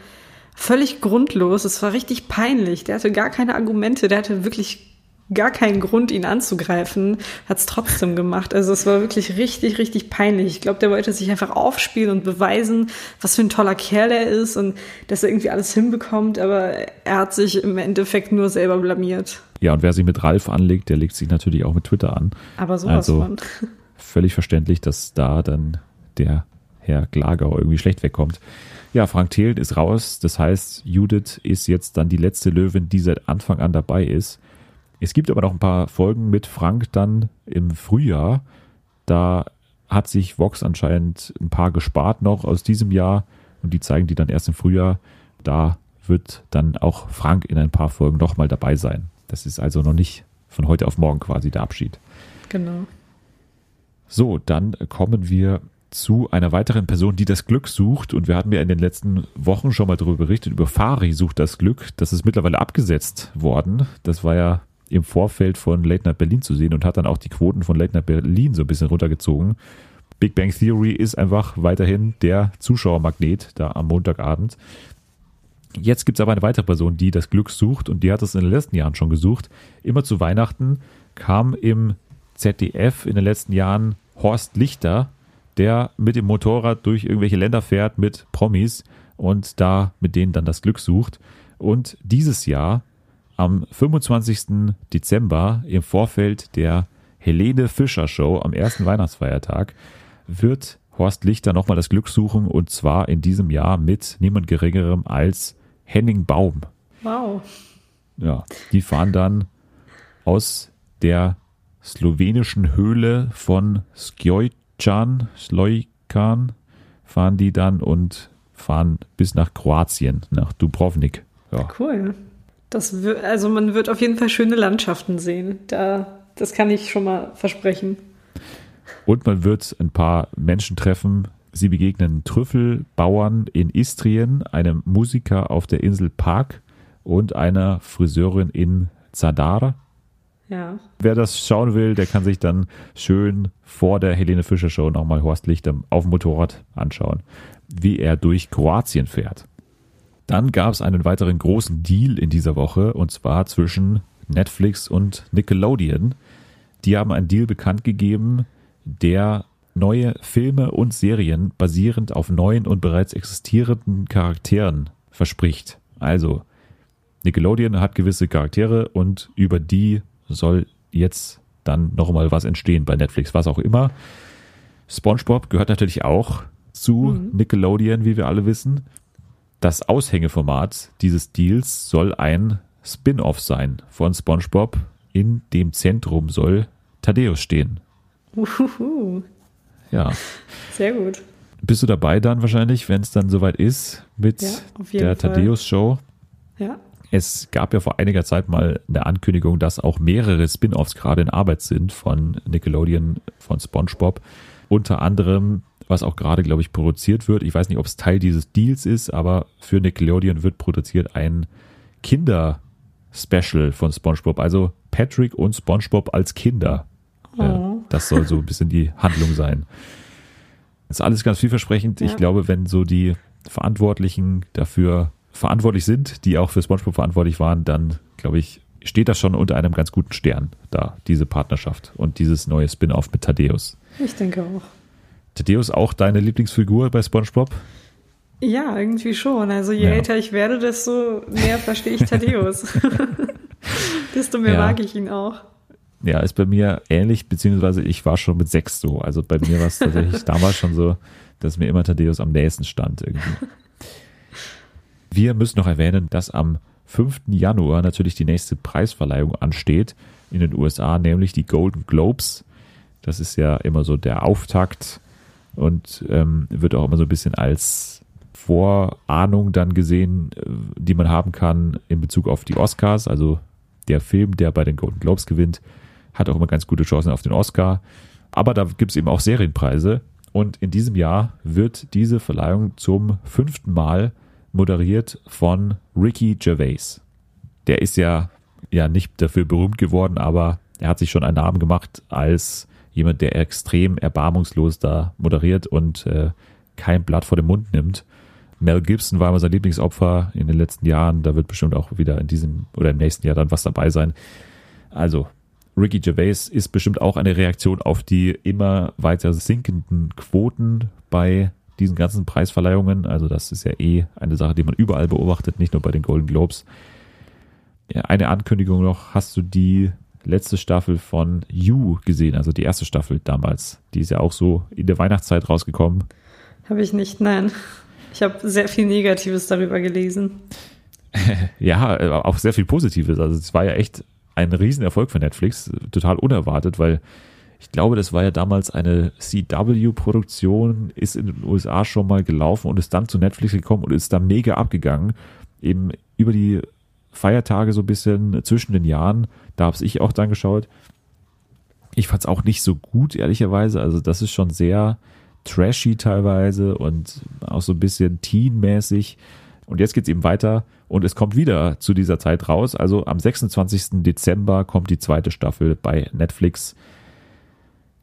Völlig grundlos. Es war richtig peinlich. Der hatte gar keine Argumente. Der hatte wirklich gar keinen Grund, ihn anzugreifen. Hat es trotzdem gemacht. Also es war wirklich richtig, richtig peinlich. Ich glaube, der wollte sich einfach aufspielen und beweisen, was für ein toller Kerl er ist und dass er irgendwie alles hinbekommt. Aber er hat sich im Endeffekt nur selber blamiert. Ja, und wer sich mit Ralf anlegt, der legt sich natürlich auch mit Twitter an. Aber sowas also, von. völlig verständlich, dass da dann der Herr Glagau irgendwie schlecht wegkommt. Ja, Frank Thelen ist raus. Das heißt, Judith ist jetzt dann die letzte Löwin, die seit Anfang an dabei ist. Es gibt aber noch ein paar Folgen mit Frank dann im Frühjahr. Da hat sich Vox anscheinend ein paar gespart noch aus diesem Jahr und die zeigen die dann erst im Frühjahr. Da wird dann auch Frank in ein paar Folgen nochmal dabei sein. Das ist also noch nicht von heute auf morgen quasi der Abschied. Genau. So, dann kommen wir zu einer weiteren Person, die das Glück sucht. Und wir hatten ja in den letzten Wochen schon mal darüber berichtet, über Fari sucht das Glück. Das ist mittlerweile abgesetzt worden. Das war ja im Vorfeld von Late Night Berlin zu sehen und hat dann auch die Quoten von Late Night Berlin so ein bisschen runtergezogen. Big Bang Theory ist einfach weiterhin der Zuschauermagnet da am Montagabend. Jetzt gibt es aber eine weitere Person, die das Glück sucht und die hat es in den letzten Jahren schon gesucht. Immer zu Weihnachten kam im ZDF in den letzten Jahren Horst Lichter, der mit dem Motorrad durch irgendwelche Länder fährt mit Promis und da mit denen dann das Glück sucht. Und dieses Jahr, am 25. Dezember, im Vorfeld der Helene Fischer Show am ersten Weihnachtsfeiertag, wird Horst Lichter nochmal das Glück suchen und zwar in diesem Jahr mit niemand Geringerem als Henning Baum. Wow. Ja, die fahren dann aus der slowenischen Höhle von Skjojcan, Slojkan, fahren die dann und fahren bis nach Kroatien, nach Dubrovnik. Ja, Cool. Das also man wird auf jeden Fall schöne Landschaften sehen. Da, das kann ich schon mal versprechen. Und man wird ein paar Menschen treffen. Sie begegnen Trüffelbauern in Istrien, einem Musiker auf der Insel Park und einer Friseurin in Zadar. Ja. Wer das schauen will, der kann sich dann schön vor der Helene Fischer Show nochmal Horst Lichter auf dem Motorrad anschauen, wie er durch Kroatien fährt. Dann gab es einen weiteren großen Deal in dieser Woche und zwar zwischen Netflix und Nickelodeon. Die haben einen Deal bekannt gegeben, der neue Filme und Serien basierend auf neuen und bereits existierenden Charakteren verspricht. Also Nickelodeon hat gewisse Charaktere und über die soll jetzt dann nochmal was entstehen bei Netflix, was auch immer. SpongeBob gehört natürlich auch zu Mhm. Nickelodeon, wie wir alle wissen. Das Aushängeformat dieses Deals soll ein Spin-off sein von SpongeBob. In dem Zentrum soll Thaddeus stehen. Uhuhu. Ja. Sehr gut. Bist du dabei dann wahrscheinlich, wenn es dann soweit ist mit Ja, der. Thaddeus-Show? Ja. Es gab ja vor einiger Zeit mal eine Ankündigung, dass auch mehrere Spin-offs gerade in Arbeit sind von Nickelodeon, von SpongeBob. Unter anderem, was auch gerade, glaube ich, produziert wird. Ich weiß nicht, ob es Teil dieses Deals ist, aber für Nickelodeon wird produziert ein Kinder-Special von SpongeBob. Also Patrick und SpongeBob als Kinder. Oh. Das soll so ein bisschen die Handlung sein. Das ist alles ganz vielversprechend. Ich Ja. glaube, wenn so die Verantwortlichen dafür verantwortlich sind, die auch für SpongeBob verantwortlich waren, dann glaube ich, steht das schon unter einem ganz guten Stern da, diese Partnerschaft und dieses neue Spin-off mit Thaddeus. Ich denke auch. Thaddeus auch deine Lieblingsfigur bei SpongeBob? Ja, irgendwie schon. Also je Ja. älter ich werde, desto mehr verstehe ich Thaddeus. [LAUGHS] desto mehr Ja. mag ich ihn auch. Ja, ist bei mir ähnlich, beziehungsweise ich war schon mit sechs so. Also bei mir war es tatsächlich [LAUGHS] damals schon so, dass mir immer Thaddeus am nächsten stand irgendwie. Wir müssen noch erwähnen, dass am 5. Januar natürlich die nächste Preisverleihung ansteht in den USA, nämlich die Golden Globes. Das ist ja immer so der Auftakt und ähm, wird auch immer so ein bisschen als Vorahnung dann gesehen, äh, die man haben kann in Bezug auf die Oscars. Also der Film, der bei den Golden Globes gewinnt, hat auch immer ganz gute Chancen auf den Oscar. Aber da gibt es eben auch Serienpreise. Und in diesem Jahr wird diese Verleihung zum fünften Mal moderiert von Ricky Gervais. Der ist ja, ja nicht dafür berühmt geworden, aber er hat sich schon einen Namen gemacht als jemand, der extrem erbarmungslos da moderiert und äh, kein Blatt vor den Mund nimmt. Mel Gibson war immer sein Lieblingsopfer in den letzten Jahren. Da wird bestimmt auch wieder in diesem oder im nächsten Jahr dann was dabei sein. Also, Ricky Gervais ist bestimmt auch eine Reaktion auf die immer weiter sinkenden Quoten bei diesen ganzen Preisverleihungen. Also, das ist ja eh eine Sache, die man überall beobachtet, nicht nur bei den Golden Globes. Eine Ankündigung noch. Hast du die letzte Staffel von You gesehen? Also die erste Staffel damals. Die ist ja auch so in der Weihnachtszeit rausgekommen. Habe ich nicht, nein. Ich habe sehr viel Negatives darüber gelesen. [LAUGHS] Ja, äh, auch sehr viel Positives. Also es war ja echt ein Riesenerfolg für Netflix, total unerwartet, weil ich glaube, das war ja damals eine CW-Produktion, ist in den USA schon mal gelaufen und ist dann zu Netflix gekommen und ist da mega abgegangen. Eben über die Feiertage so ein bisschen zwischen den Jahren, da habe ich auch dann geschaut. Ich fand es auch nicht so gut, ehrlicherweise. Also das ist schon sehr trashy teilweise und auch so ein bisschen teen-mäßig. Und jetzt geht's eben weiter und es kommt wieder zu dieser Zeit raus. Also am 26. Dezember kommt die zweite Staffel bei Netflix.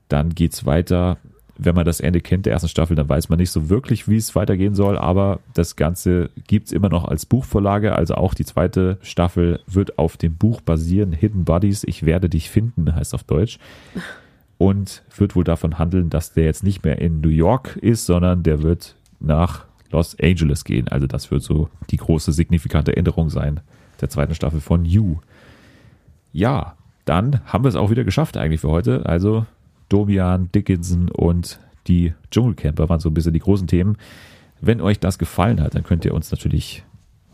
Dann geht's weiter. Wenn man das Ende kennt der ersten Staffel, dann weiß man nicht so wirklich, wie es weitergehen soll. Aber das Ganze gibt's immer noch als Buchvorlage. Also auch die zweite Staffel wird auf dem Buch basieren. Hidden Bodies, ich werde dich finden, heißt auf Deutsch. Und wird wohl davon handeln, dass der jetzt nicht mehr in New York ist, sondern der wird nach Los Angeles gehen. Also das wird so die große signifikante Änderung sein der zweiten Staffel von You. Ja, dann haben wir es auch wieder geschafft eigentlich für heute. Also Domian, Dickinson und die Dschungelcamper waren so ein bisschen die großen Themen. Wenn euch das gefallen hat, dann könnt ihr uns natürlich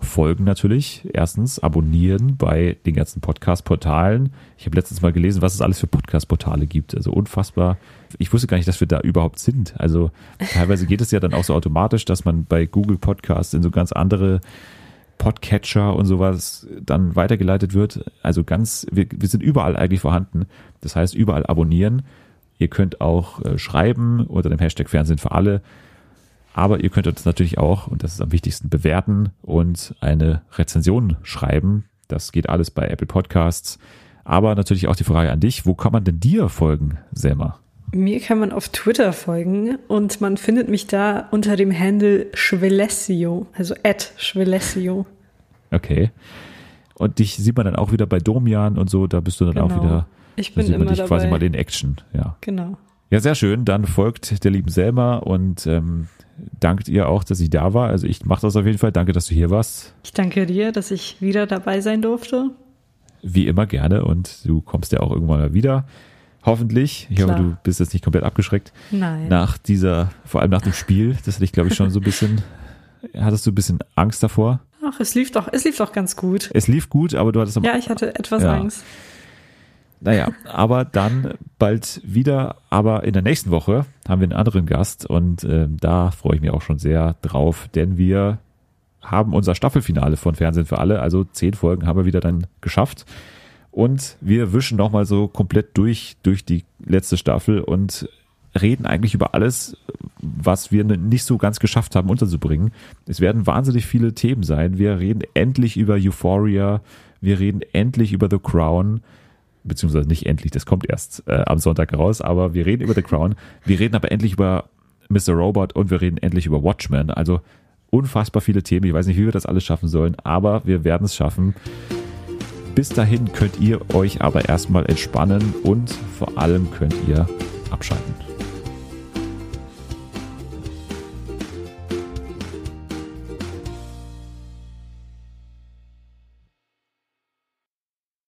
folgen natürlich. Erstens abonnieren bei den ganzen Podcast-Portalen. Ich habe letztens mal gelesen, was es alles für Podcast-Portale gibt. Also unfassbar. Ich wusste gar nicht, dass wir da überhaupt sind. Also teilweise geht es ja dann auch so automatisch, dass man bei Google Podcasts in so ganz andere Podcatcher und sowas dann weitergeleitet wird. Also ganz, wir, wir sind überall eigentlich vorhanden. Das heißt, überall abonnieren. Ihr könnt auch äh, schreiben unter dem Hashtag Fernsehen für alle. Aber ihr könnt uns natürlich auch, und das ist am wichtigsten, bewerten und eine Rezension schreiben. Das geht alles bei Apple Podcasts. Aber natürlich auch die Frage an dich, wo kann man denn dir folgen, Selma? Mir kann man auf Twitter folgen und man findet mich da unter dem Handle Schwelessio, also at Schwelessio. Okay. Und dich sieht man dann auch wieder bei Domian und so, da bist du dann auch Genau. wieder. Ich da bin man immer dich quasi dabei. mal in Action, ja. Genau. Ja, sehr schön. Dann folgt der lieben Selma und ähm, dankt ihr auch, dass sie da war. Also ich mache das auf jeden Fall. Danke, dass du hier warst. Ich danke dir, dass ich wieder dabei sein durfte. Wie immer gerne und du kommst ja auch irgendwann mal wieder. Hoffentlich. Ich Klar. hoffe, du bist jetzt nicht komplett abgeschreckt. Nein. Nach dieser, vor allem nach dem Spiel, das hatte ich, glaube ich, schon so ein bisschen, hattest du ein bisschen Angst davor? Ach, es lief doch, es lief doch ganz gut. Es lief gut, aber du hattest Ja, ich hatte etwas Ja. Angst. Naja, aber dann bald wieder, aber in der nächsten Woche haben wir einen anderen Gast und ähm, da freue ich mich auch schon sehr drauf, denn wir haben unser Staffelfinale von Fernsehen für alle, also zehn Folgen haben wir wieder dann geschafft. Und wir wischen nochmal so komplett durch, durch die letzte Staffel und reden eigentlich über alles, was wir nicht so ganz geschafft haben unterzubringen. Es werden wahnsinnig viele Themen sein. Wir reden endlich über Euphoria, wir reden endlich über The Crown, beziehungsweise nicht endlich, das kommt erst äh, am Sonntag raus, aber wir reden über The Crown, wir reden aber endlich über Mr. Robot und wir reden endlich über Watchmen. Also unfassbar viele Themen. Ich weiß nicht, wie wir das alles schaffen sollen, aber wir werden es schaffen. Bis dahin könnt ihr euch aber erstmal entspannen und vor allem könnt ihr abschalten.